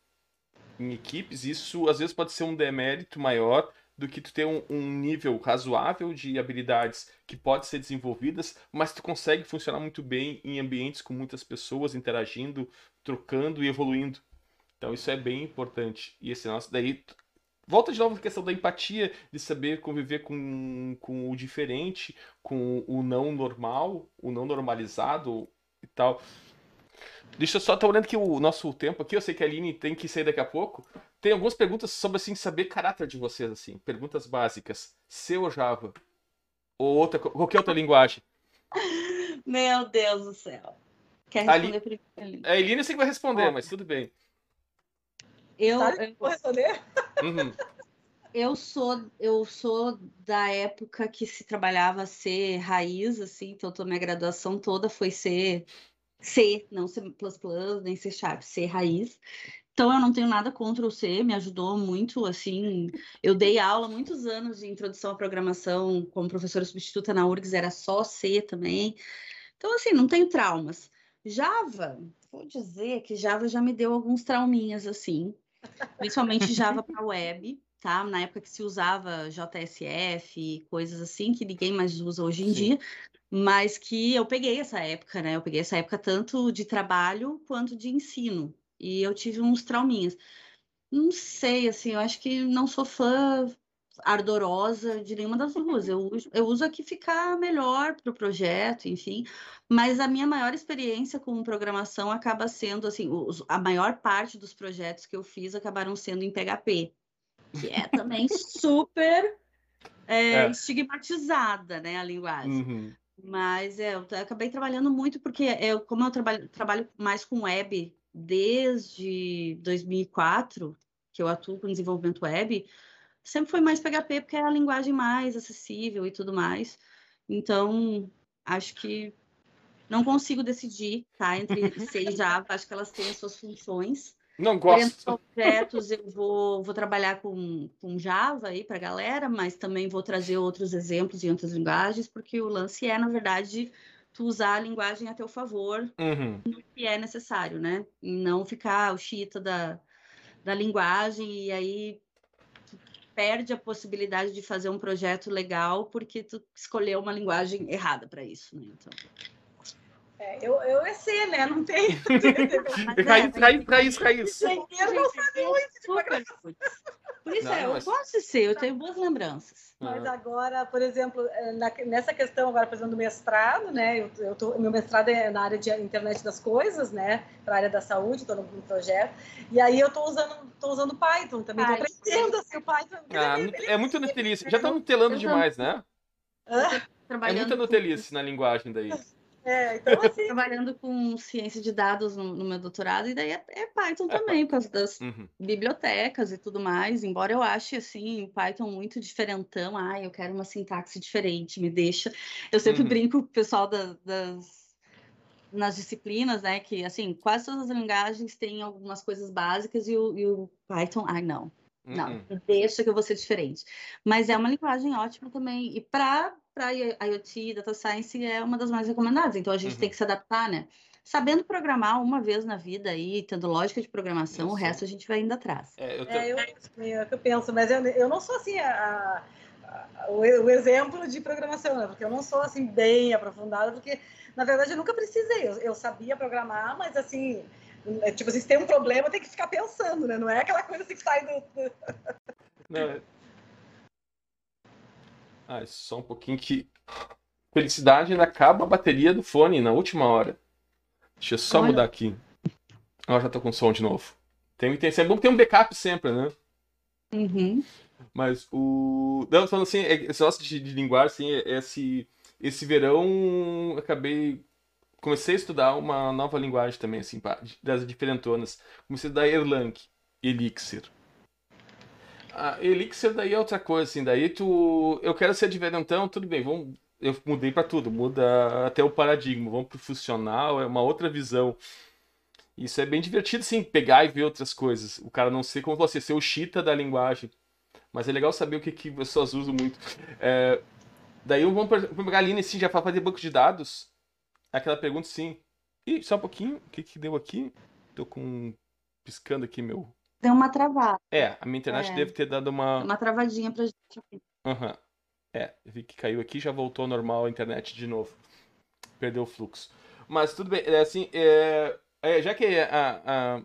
em equipes, isso às vezes pode ser um demérito maior do que tu ter um, um, nível razoável de habilidades que pode ser desenvolvidas, mas tu consegue funcionar muito bem em ambientes com muitas pessoas interagindo, trocando e evoluindo. Então isso é bem importante. E esse nosso daí volta de novo a questão da empatia, de saber conviver com, com o diferente, com o não normal, o não normalizado e tal. Deixa eu só, tô olhando que o nosso tempo aqui, eu sei que a Aline tem que sair daqui a pouco. Tem algumas perguntas sobre, assim, saber caráter de vocês, assim. Perguntas básicas. C ou Java? Ou outra, qualquer outra linguagem? *laughs* Meu Deus do céu. Quer responder Ali... primeiro? A Aline eu sei que vai responder, mas tudo bem. Eu, eu... Vou responder? Uhum. Eu sou, eu sou da época que se trabalhava ser raiz, assim, então toda minha graduação toda foi ser C, não C++, nem C Sharp, C raiz. Então eu não tenho nada contra o C, me ajudou muito, assim, eu dei aula muitos anos de introdução à programação como professora substituta na URGS, era só C também. Então assim, não tenho traumas. Java, vou dizer que Java já me deu alguns trauminhas assim, principalmente Java para web, tá? Na época que se usava JSF, coisas assim que ninguém mais usa hoje em Sim. dia mas que eu peguei essa época, né? Eu peguei essa época tanto de trabalho quanto de ensino. E eu tive uns trauminhas. Não sei, assim, eu acho que não sou fã ardorosa de nenhuma das duas. Eu, eu uso aqui ficar melhor para o projeto, enfim. Mas a minha maior experiência com programação acaba sendo, assim, os, a maior parte dos projetos que eu fiz acabaram sendo em PHP, que é também *laughs* super é, é. estigmatizada, né, a linguagem. Uhum. Mas é, eu acabei trabalhando muito porque eu, como eu trabalho, trabalho mais com web desde 2004, que eu atuo com desenvolvimento web, sempre foi mais PHP porque é a linguagem mais acessível e tudo mais. Então, acho que não consigo decidir, tá? Entre *laughs* C e Java, acho que elas têm as suas funções. Não gosto. Dentro projetos eu vou, vou trabalhar com, com Java aí para a galera, mas também vou trazer outros exemplos em outras linguagens, porque o lance é, na verdade, tu usar a linguagem a teu favor uhum. no que é necessário, né? E não ficar o chita da, da linguagem e aí perde a possibilidade de fazer um projeto legal porque tu escolheu uma linguagem errada para isso, né? Então... É, eu, eu é C, né? Não tem. *laughs* raiz, raiz, raiz, raiz. Engenheiro não sabe muito de programação. Por isso, não, é, eu mas... de ser, eu tenho boas lembranças. Mas agora, por exemplo, é, na, nessa questão agora, por exemplo, do mestrado, né? Eu, eu tô, meu mestrado é na área de internet das coisas, né? Para a área da saúde, estou no projeto. E aí eu estou usando, tô usando Python também, estou aprendendo assim, o Python. Ah, é muito Nutelice. Já está nutelando demais, né? É muita Nutelice na linguagem daí. É, então *laughs* assim. Trabalhando com ciência de dados no, no meu doutorado, e daí é, é Python é, também, por causa das uhum. bibliotecas e tudo mais. Embora eu ache assim, Python muito diferentão, ah, eu quero uma sintaxe diferente, me deixa. Eu sempre uhum. brinco com o pessoal da, das nas disciplinas, né? Que assim, quase todas as linguagens têm algumas coisas básicas e o, e o Python, ai, não. Não, uhum. deixa que eu vou ser diferente. Mas é uma linguagem ótima também. E para para IoT, Data Science é uma das mais recomendadas. Então a gente uhum. tem que se adaptar, né? Sabendo programar uma vez na vida aí, tendo lógica de programação, o resto a gente vai indo atrás. É, eu, tô... é, eu, é eu penso, mas eu, eu não sou assim a, a, o, o, exemplo de programação, né? Porque eu não sou assim bem aprofundada, porque na verdade eu nunca precisei. Eu, eu sabia programar, mas assim, é, tipo, se tem um problema, tem que ficar pensando, né? Não é aquela coisa assim que sai do. Não, Ah, só um pouquinho que. Felicidade ainda acaba a bateria do fone na última hora. Deixa eu só Olha. mudar aqui. Ó, já tô com som de novo. Tem, tem, é bom ter um backup sempre, né? Uhum. Mas o. Não, falando assim, é, esse negócio de, de linguagem, assim, é, esse, esse verão acabei. Comecei a estudar uma nova linguagem também, assim, das diferentonas. Comecei a estudar Erlang, Elixir. A Elixir daí é outra coisa, assim, daí tu. Eu quero ser diferentão, tudo bem, vamos. Eu mudei para tudo, muda até o paradigma, vamos pro funcional, é uma outra visão. Isso é bem divertido, sim, pegar e ver outras coisas. O cara não ser como você, ser o chita da linguagem. Mas é legal saber o que, que pessoas usam muito. É, daí vamos pegar ali nesse já para fazer banco de dados. Aquela pergunta sim. Ih, só um pouquinho. O que, que deu aqui? Tô com. piscando aqui meu. Deu uma travada. É, a minha internet é. deve ter dado uma. Uma travadinha pra gente aqui. Aham. Uhum. É, vi que caiu aqui já voltou ao normal a internet de novo. Perdeu o fluxo. Mas tudo bem, é assim, é, é, já que a, a,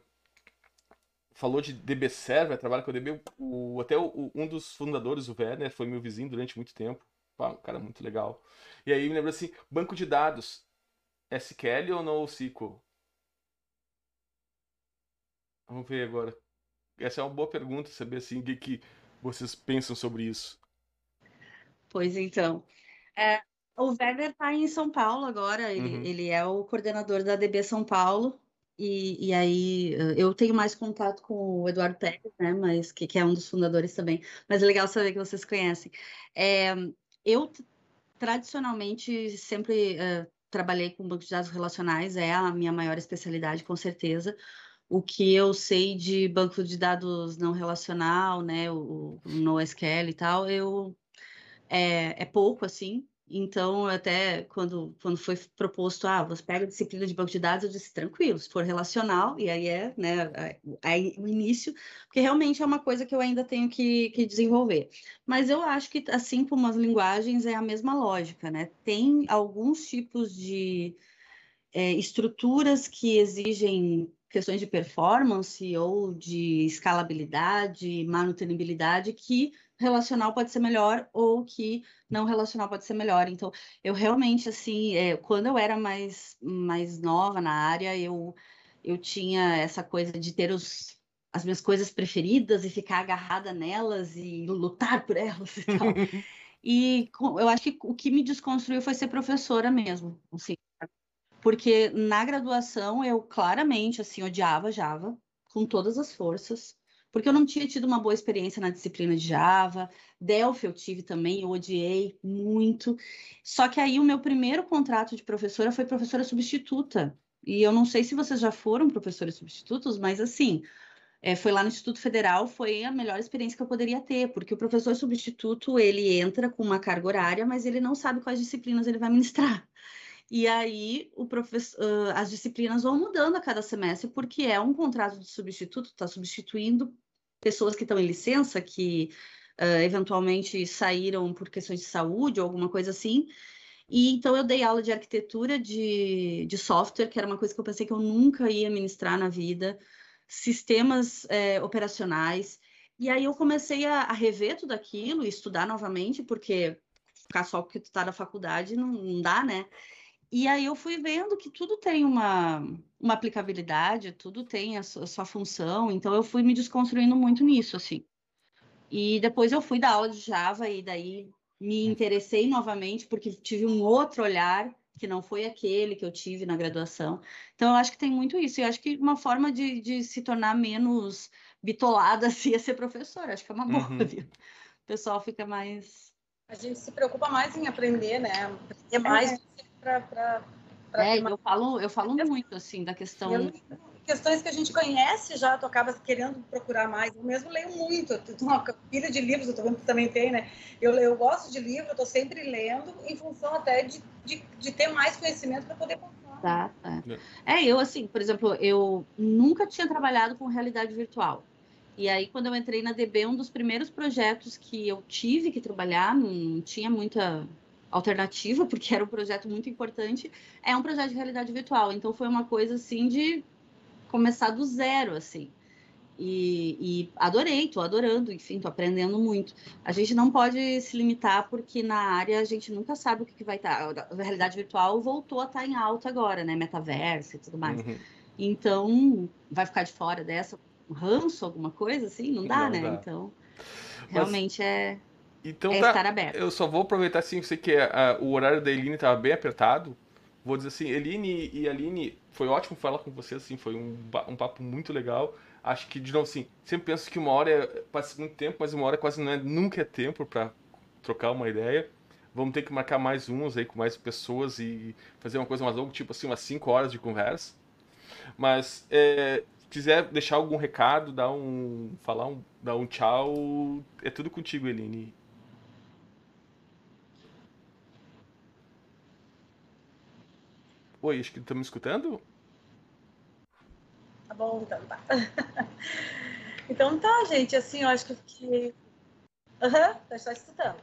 falou de DB Server, trabalha com o DB. O, até o, um dos fundadores, o Werner, foi meu vizinho durante muito tempo. Pá, um cara muito legal. E aí me lembra assim, banco de dados. SQL ou NoSQL? Vamos ver agora. Essa é uma boa pergunta, saber assim, o que, que vocês pensam sobre isso. Pois então. É, o Werner está em São Paulo agora, ele, uhum. ele é o coordenador da DB São Paulo. E, e aí eu tenho mais contato com o Eduardo Pérez, né? Mas que, que é um dos fundadores também. Mas é legal saber que vocês conhecem. É, eu tradicionalmente sempre uh, trabalhei com banco de dados relacionais, é a minha maior especialidade, com certeza. O que eu sei de banco de dados não relacional, né, o, o NoSQL e tal, eu é, é pouco assim. Então, até quando, quando foi proposto, ah, você pega a disciplina de banco de dados, eu disse, tranquilo, se for relacional, e aí é, né, aí o início, porque realmente é uma coisa que eu ainda tenho que, que desenvolver. Mas eu acho que, assim como as linguagens, é a mesma lógica, né? Tem alguns tipos de é, estruturas que exigem questões de performance ou de escalabilidade, manutenibilidade, que relacional pode ser melhor ou que não relacional pode ser melhor. Então, eu realmente, assim, é, quando eu era mais, mais nova na área, eu, eu tinha essa coisa de ter os, as minhas coisas preferidas e ficar agarrada nelas e lutar por elas e tal. *laughs* e eu acho que o que me desconstruiu foi ser professora mesmo, assim, porque na graduação eu claramente, assim, odiava Java com todas as forças porque eu não tinha tido uma boa experiência na disciplina de Java. Delphi eu tive também, eu odiei muito. Só que aí o meu primeiro contrato de professora foi professora substituta. E eu não sei se vocês já foram professores substitutos, mas assim, é, foi lá no Instituto Federal, foi a melhor experiência que eu poderia ter, porque o professor substituto, ele entra com uma carga horária, mas ele não sabe quais disciplinas ele vai ministrar. E aí o professor, uh, as disciplinas vão mudando a cada semestre, porque é um contrato de substituto, está substituindo pessoas que estão em licença, que uh, eventualmente saíram por questões de saúde ou alguma coisa assim. E então eu dei aula de arquitetura de, de software, que era uma coisa que eu pensei que eu nunca ia ministrar na vida, sistemas é, operacionais. E aí eu comecei a, a rever tudo aquilo estudar novamente, porque ficar só porque tu tá na faculdade não, não dá, né? E aí eu fui vendo que tudo tem uma, uma aplicabilidade, tudo tem a sua, a sua, função, então eu fui me desconstruindo muito nisso, assim. E depois eu fui dar aula de Java e daí me interessei novamente porque tive um outro olhar que não foi aquele que eu tive na graduação. Então eu acho que tem muito isso. E eu acho que uma forma de, de se tornar menos bitolada *laughs* assim, é ser professor. Acho que é uma boa. Uhum. O pessoal fica mais. A gente se preocupa mais em aprender, né? Aprender mais é para. É, eu falo, eu falo muito assim da questão. Eu, questões que a gente conhece já, tu acaba querendo procurar mais. Eu mesmo leio muito, eu tenho uma pilha de livros, eu tô vendo que também tem, né? Eu, eu gosto de livro, eu tô sempre lendo, em função até de, de, de ter mais conhecimento para poder contar. Tá, tá. É, eu assim, por exemplo, eu nunca tinha trabalhado com realidade virtual. E aí, quando eu entrei na DB, um dos primeiros projetos que eu tive que trabalhar, não tinha muita alternativa, porque era um projeto muito importante, é um projeto de realidade virtual. Então foi uma coisa assim de começar do zero, assim. E, e, adorei, tô adorando, enfim, tô aprendendo muito. A gente não pode se limitar porque na área a gente nunca sabe o que, que vai estar. Tá. A realidade virtual voltou a estar tá em alta agora, né? Metaverso e tudo mais. Uhum. Então, vai ficar de fora dessa? Um ranço, alguma coisa assim? Não dá, não né? Dá. Então, realmente Mas... é. Então é tá, estar aberto. Eu só vou aproveitar assim, eu sei que a, o horário da Eline estava bem apertado. Vou dizer assim, Eline e Aline, foi ótimo falar com vocês, assim, foi um, um papo muito legal acho que, de novo, assim, sempre penso que uma hora é, passa muito tempo, mas uma hora quase não é, nunca é tempo para trocar uma ideia. Vamos ter que marcar mais uns aí com mais pessoas e fazer uma coisa mais longa, tipo assim, umas 5 horas de conversa. Mas, é, se quiser deixar algum recado, dar um, falar um, dar um tchau, é tudo contigo, Eline. Oi, acho que estão me escutando? Tá bom, então tá. *laughs* então tá, gente, assim, eu acho que. Aham, uhum, tá só escutando.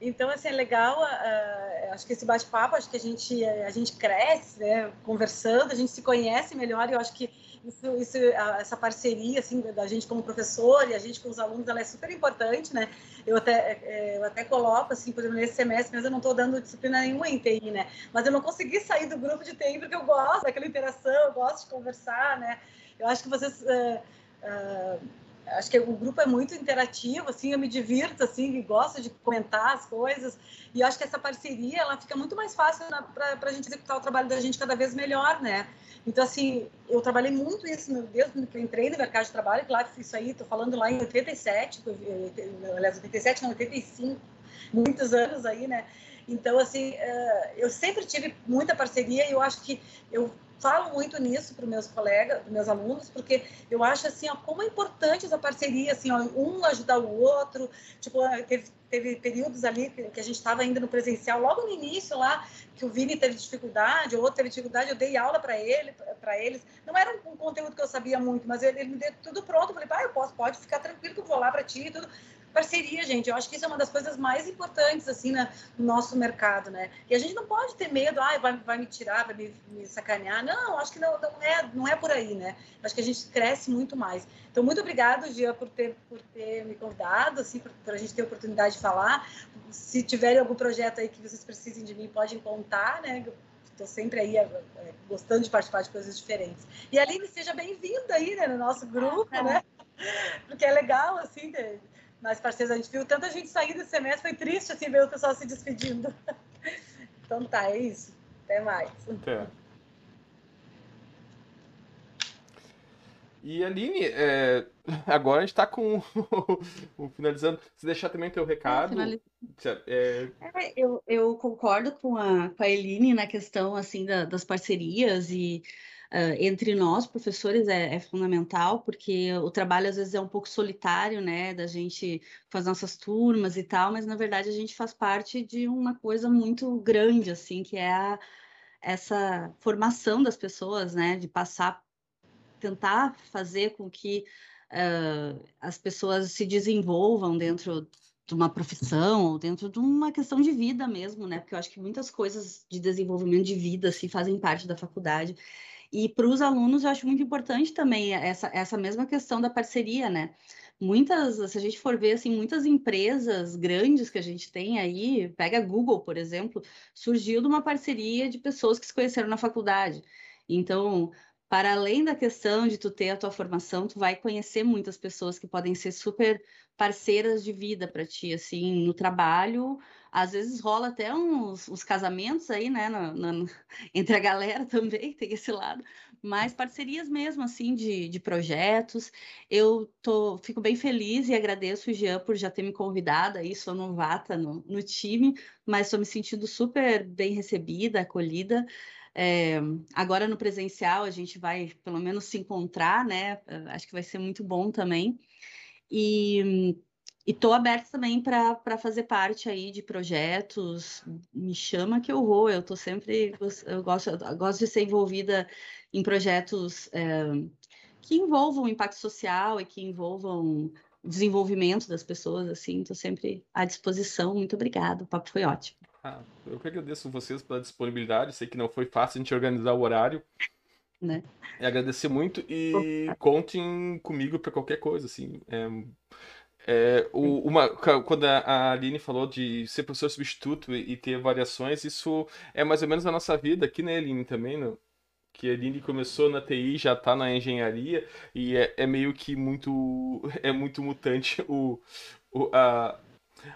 Então, assim, é legal, uh, acho que esse bate-papo, acho que a gente, a gente cresce, né, conversando, a gente se conhece melhor, e eu acho que isso, isso, essa parceria, assim, da gente como professor e a gente com os alunos, ela é super importante, né, eu até, é, eu até coloco, assim, por exemplo, nesse semestre mesmo eu não estou dando disciplina nenhuma em TI, né, mas eu não consegui sair do grupo de TI porque eu gosto daquela interação, eu gosto de conversar, né, eu acho que vocês... Uh, uh, acho que o grupo é muito interativo, assim, eu me divirto, assim, gosto de comentar as coisas, e acho que essa parceria, ela fica muito mais fácil para a gente executar o trabalho da gente cada vez melhor, né? Então, assim, eu trabalhei muito isso, meu Deus, que eu entrei no mercado de trabalho, claro isso aí, estou falando lá em 87, aliás, 87, não, 85, muitos anos aí, né? Então, assim, eh, eu sempre tive muita parceria e eu acho que eu falo muito nisso para os meus colegas, para meus alunos, porque eu acho assim, ó, como é importante essa parceria, assim, ó, um ajudar o outro. Tipo, ah, teve, teve períodos ali que a gente estava ainda no presencial, logo no início lá, que o Vini teve dificuldade, o outro teve dificuldade, eu dei aula para ele, para eles. Não era um, conteúdo que eu sabia muito, mas ele, ele me deu tudo pronto. Falei, pai, eu posso, pode ficar tranquilo que eu vou lá para ti e tudo parceria, gente. Eu acho que isso é uma das coisas mais importantes, assim, né, no nosso mercado, né? E a gente não pode ter medo, ah, vai, vai me tirar, vai me, me sacanear. Não, acho que não, não, é, não é por aí, né? Acho que a gente cresce muito mais. Então, muito obrigado, Gia, por ter, por ter me convidado, assim, por, por a gente ter a oportunidade de falar. Se tiverem algum projeto aí que vocês precisem de mim, podem contar, né? Estou sempre aí é, gostando de participar de coisas diferentes. E Aline, seja bem-vinda aí, né, no nosso grupo, ah, né? Porque é legal, assim, mais parceiros. A gente viu tanta gente sair desse semestre, foi triste assim ver o pessoal se despedindo. *laughs* Então tá, é isso. Até mais. Até. E Aline, é, *laughs* agora a gente está com *laughs* o finalizando. Se deixar também teu recado. É, é... É, eu, eu concordo com a, com a Eline na questão assim da, das parcerias e uh, entre nós, professores, é, é, fundamental, porque o trabalho às vezes é um pouco solitário, né, da gente fazer nossas turmas e tal, mas na verdade a gente faz parte de uma coisa muito grande, assim, que é a, essa formação das pessoas, né, de passar, tentar fazer com que uh, as pessoas se desenvolvam dentro de uma profissão ou dentro de uma questão de vida mesmo, né? Porque eu acho que muitas coisas de desenvolvimento de vida assim fazem parte da faculdade. E para os alunos, eu acho muito importante também essa, essa mesma questão da parceria, né? Muitas, se a gente for ver, assim, muitas empresas grandes que a gente tem aí, pega Google, por exemplo, surgiu de uma parceria de pessoas que se conheceram na faculdade. Então, para além da questão de tu ter a tua formação, tu vai conhecer muitas pessoas que podem ser super parceiras de vida para ti, assim, no trabalho. Às vezes rola até uns, uns casamentos aí, né, *laughs* entre a galera também, *laughs* tem esse lado, mas parcerias mesmo, assim, de, de projetos. Eu tô, fico bem feliz e agradeço o Jean por já ter me convidado aí, sou novata no, no time, mas estou me sentindo super bem recebida, acolhida. É, agora no presencial a gente vai pelo menos se encontrar, né? Acho que vai ser muito bom também. E estou aberta também para fazer parte aí de projetos. Me chama que eu vou. Eu estou sempre eu gosto, eu gosto de ser envolvida em projetos é, que envolvam impacto social e que envolvam desenvolvimento das pessoas. Assim, estou sempre à disposição. Muito obrigada. O papo foi ótimo. Ah, eu que agradeço vocês pela disponibilidade. Sei que não foi fácil a gente organizar o horário. né? É agradecer muito e contem comigo para qualquer coisa, assim. É, é, o, uma, quando a Aline falou de ser professor substituto e, e, ter variações, isso é mais ou menos a nossa vida aqui, né, Aline, também, né? que a Aline começou na TI, já está na engenharia, e é, é, meio que muito, *laughs* é muito mutante o, o, a,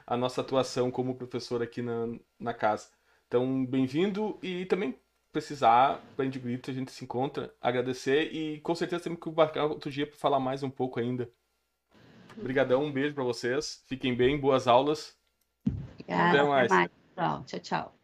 a nossa atuação como professor aqui na, na casa. Então, bem-vindo e também precisar, para Grito, a gente se encontra, agradecer e com certeza temos que marcar outro dia para falar mais um pouco ainda. Obrigadão, um beijo para vocês. Fiquem bem, boas aulas. Obrigada, até mais. Até mais. Tchau, tchau.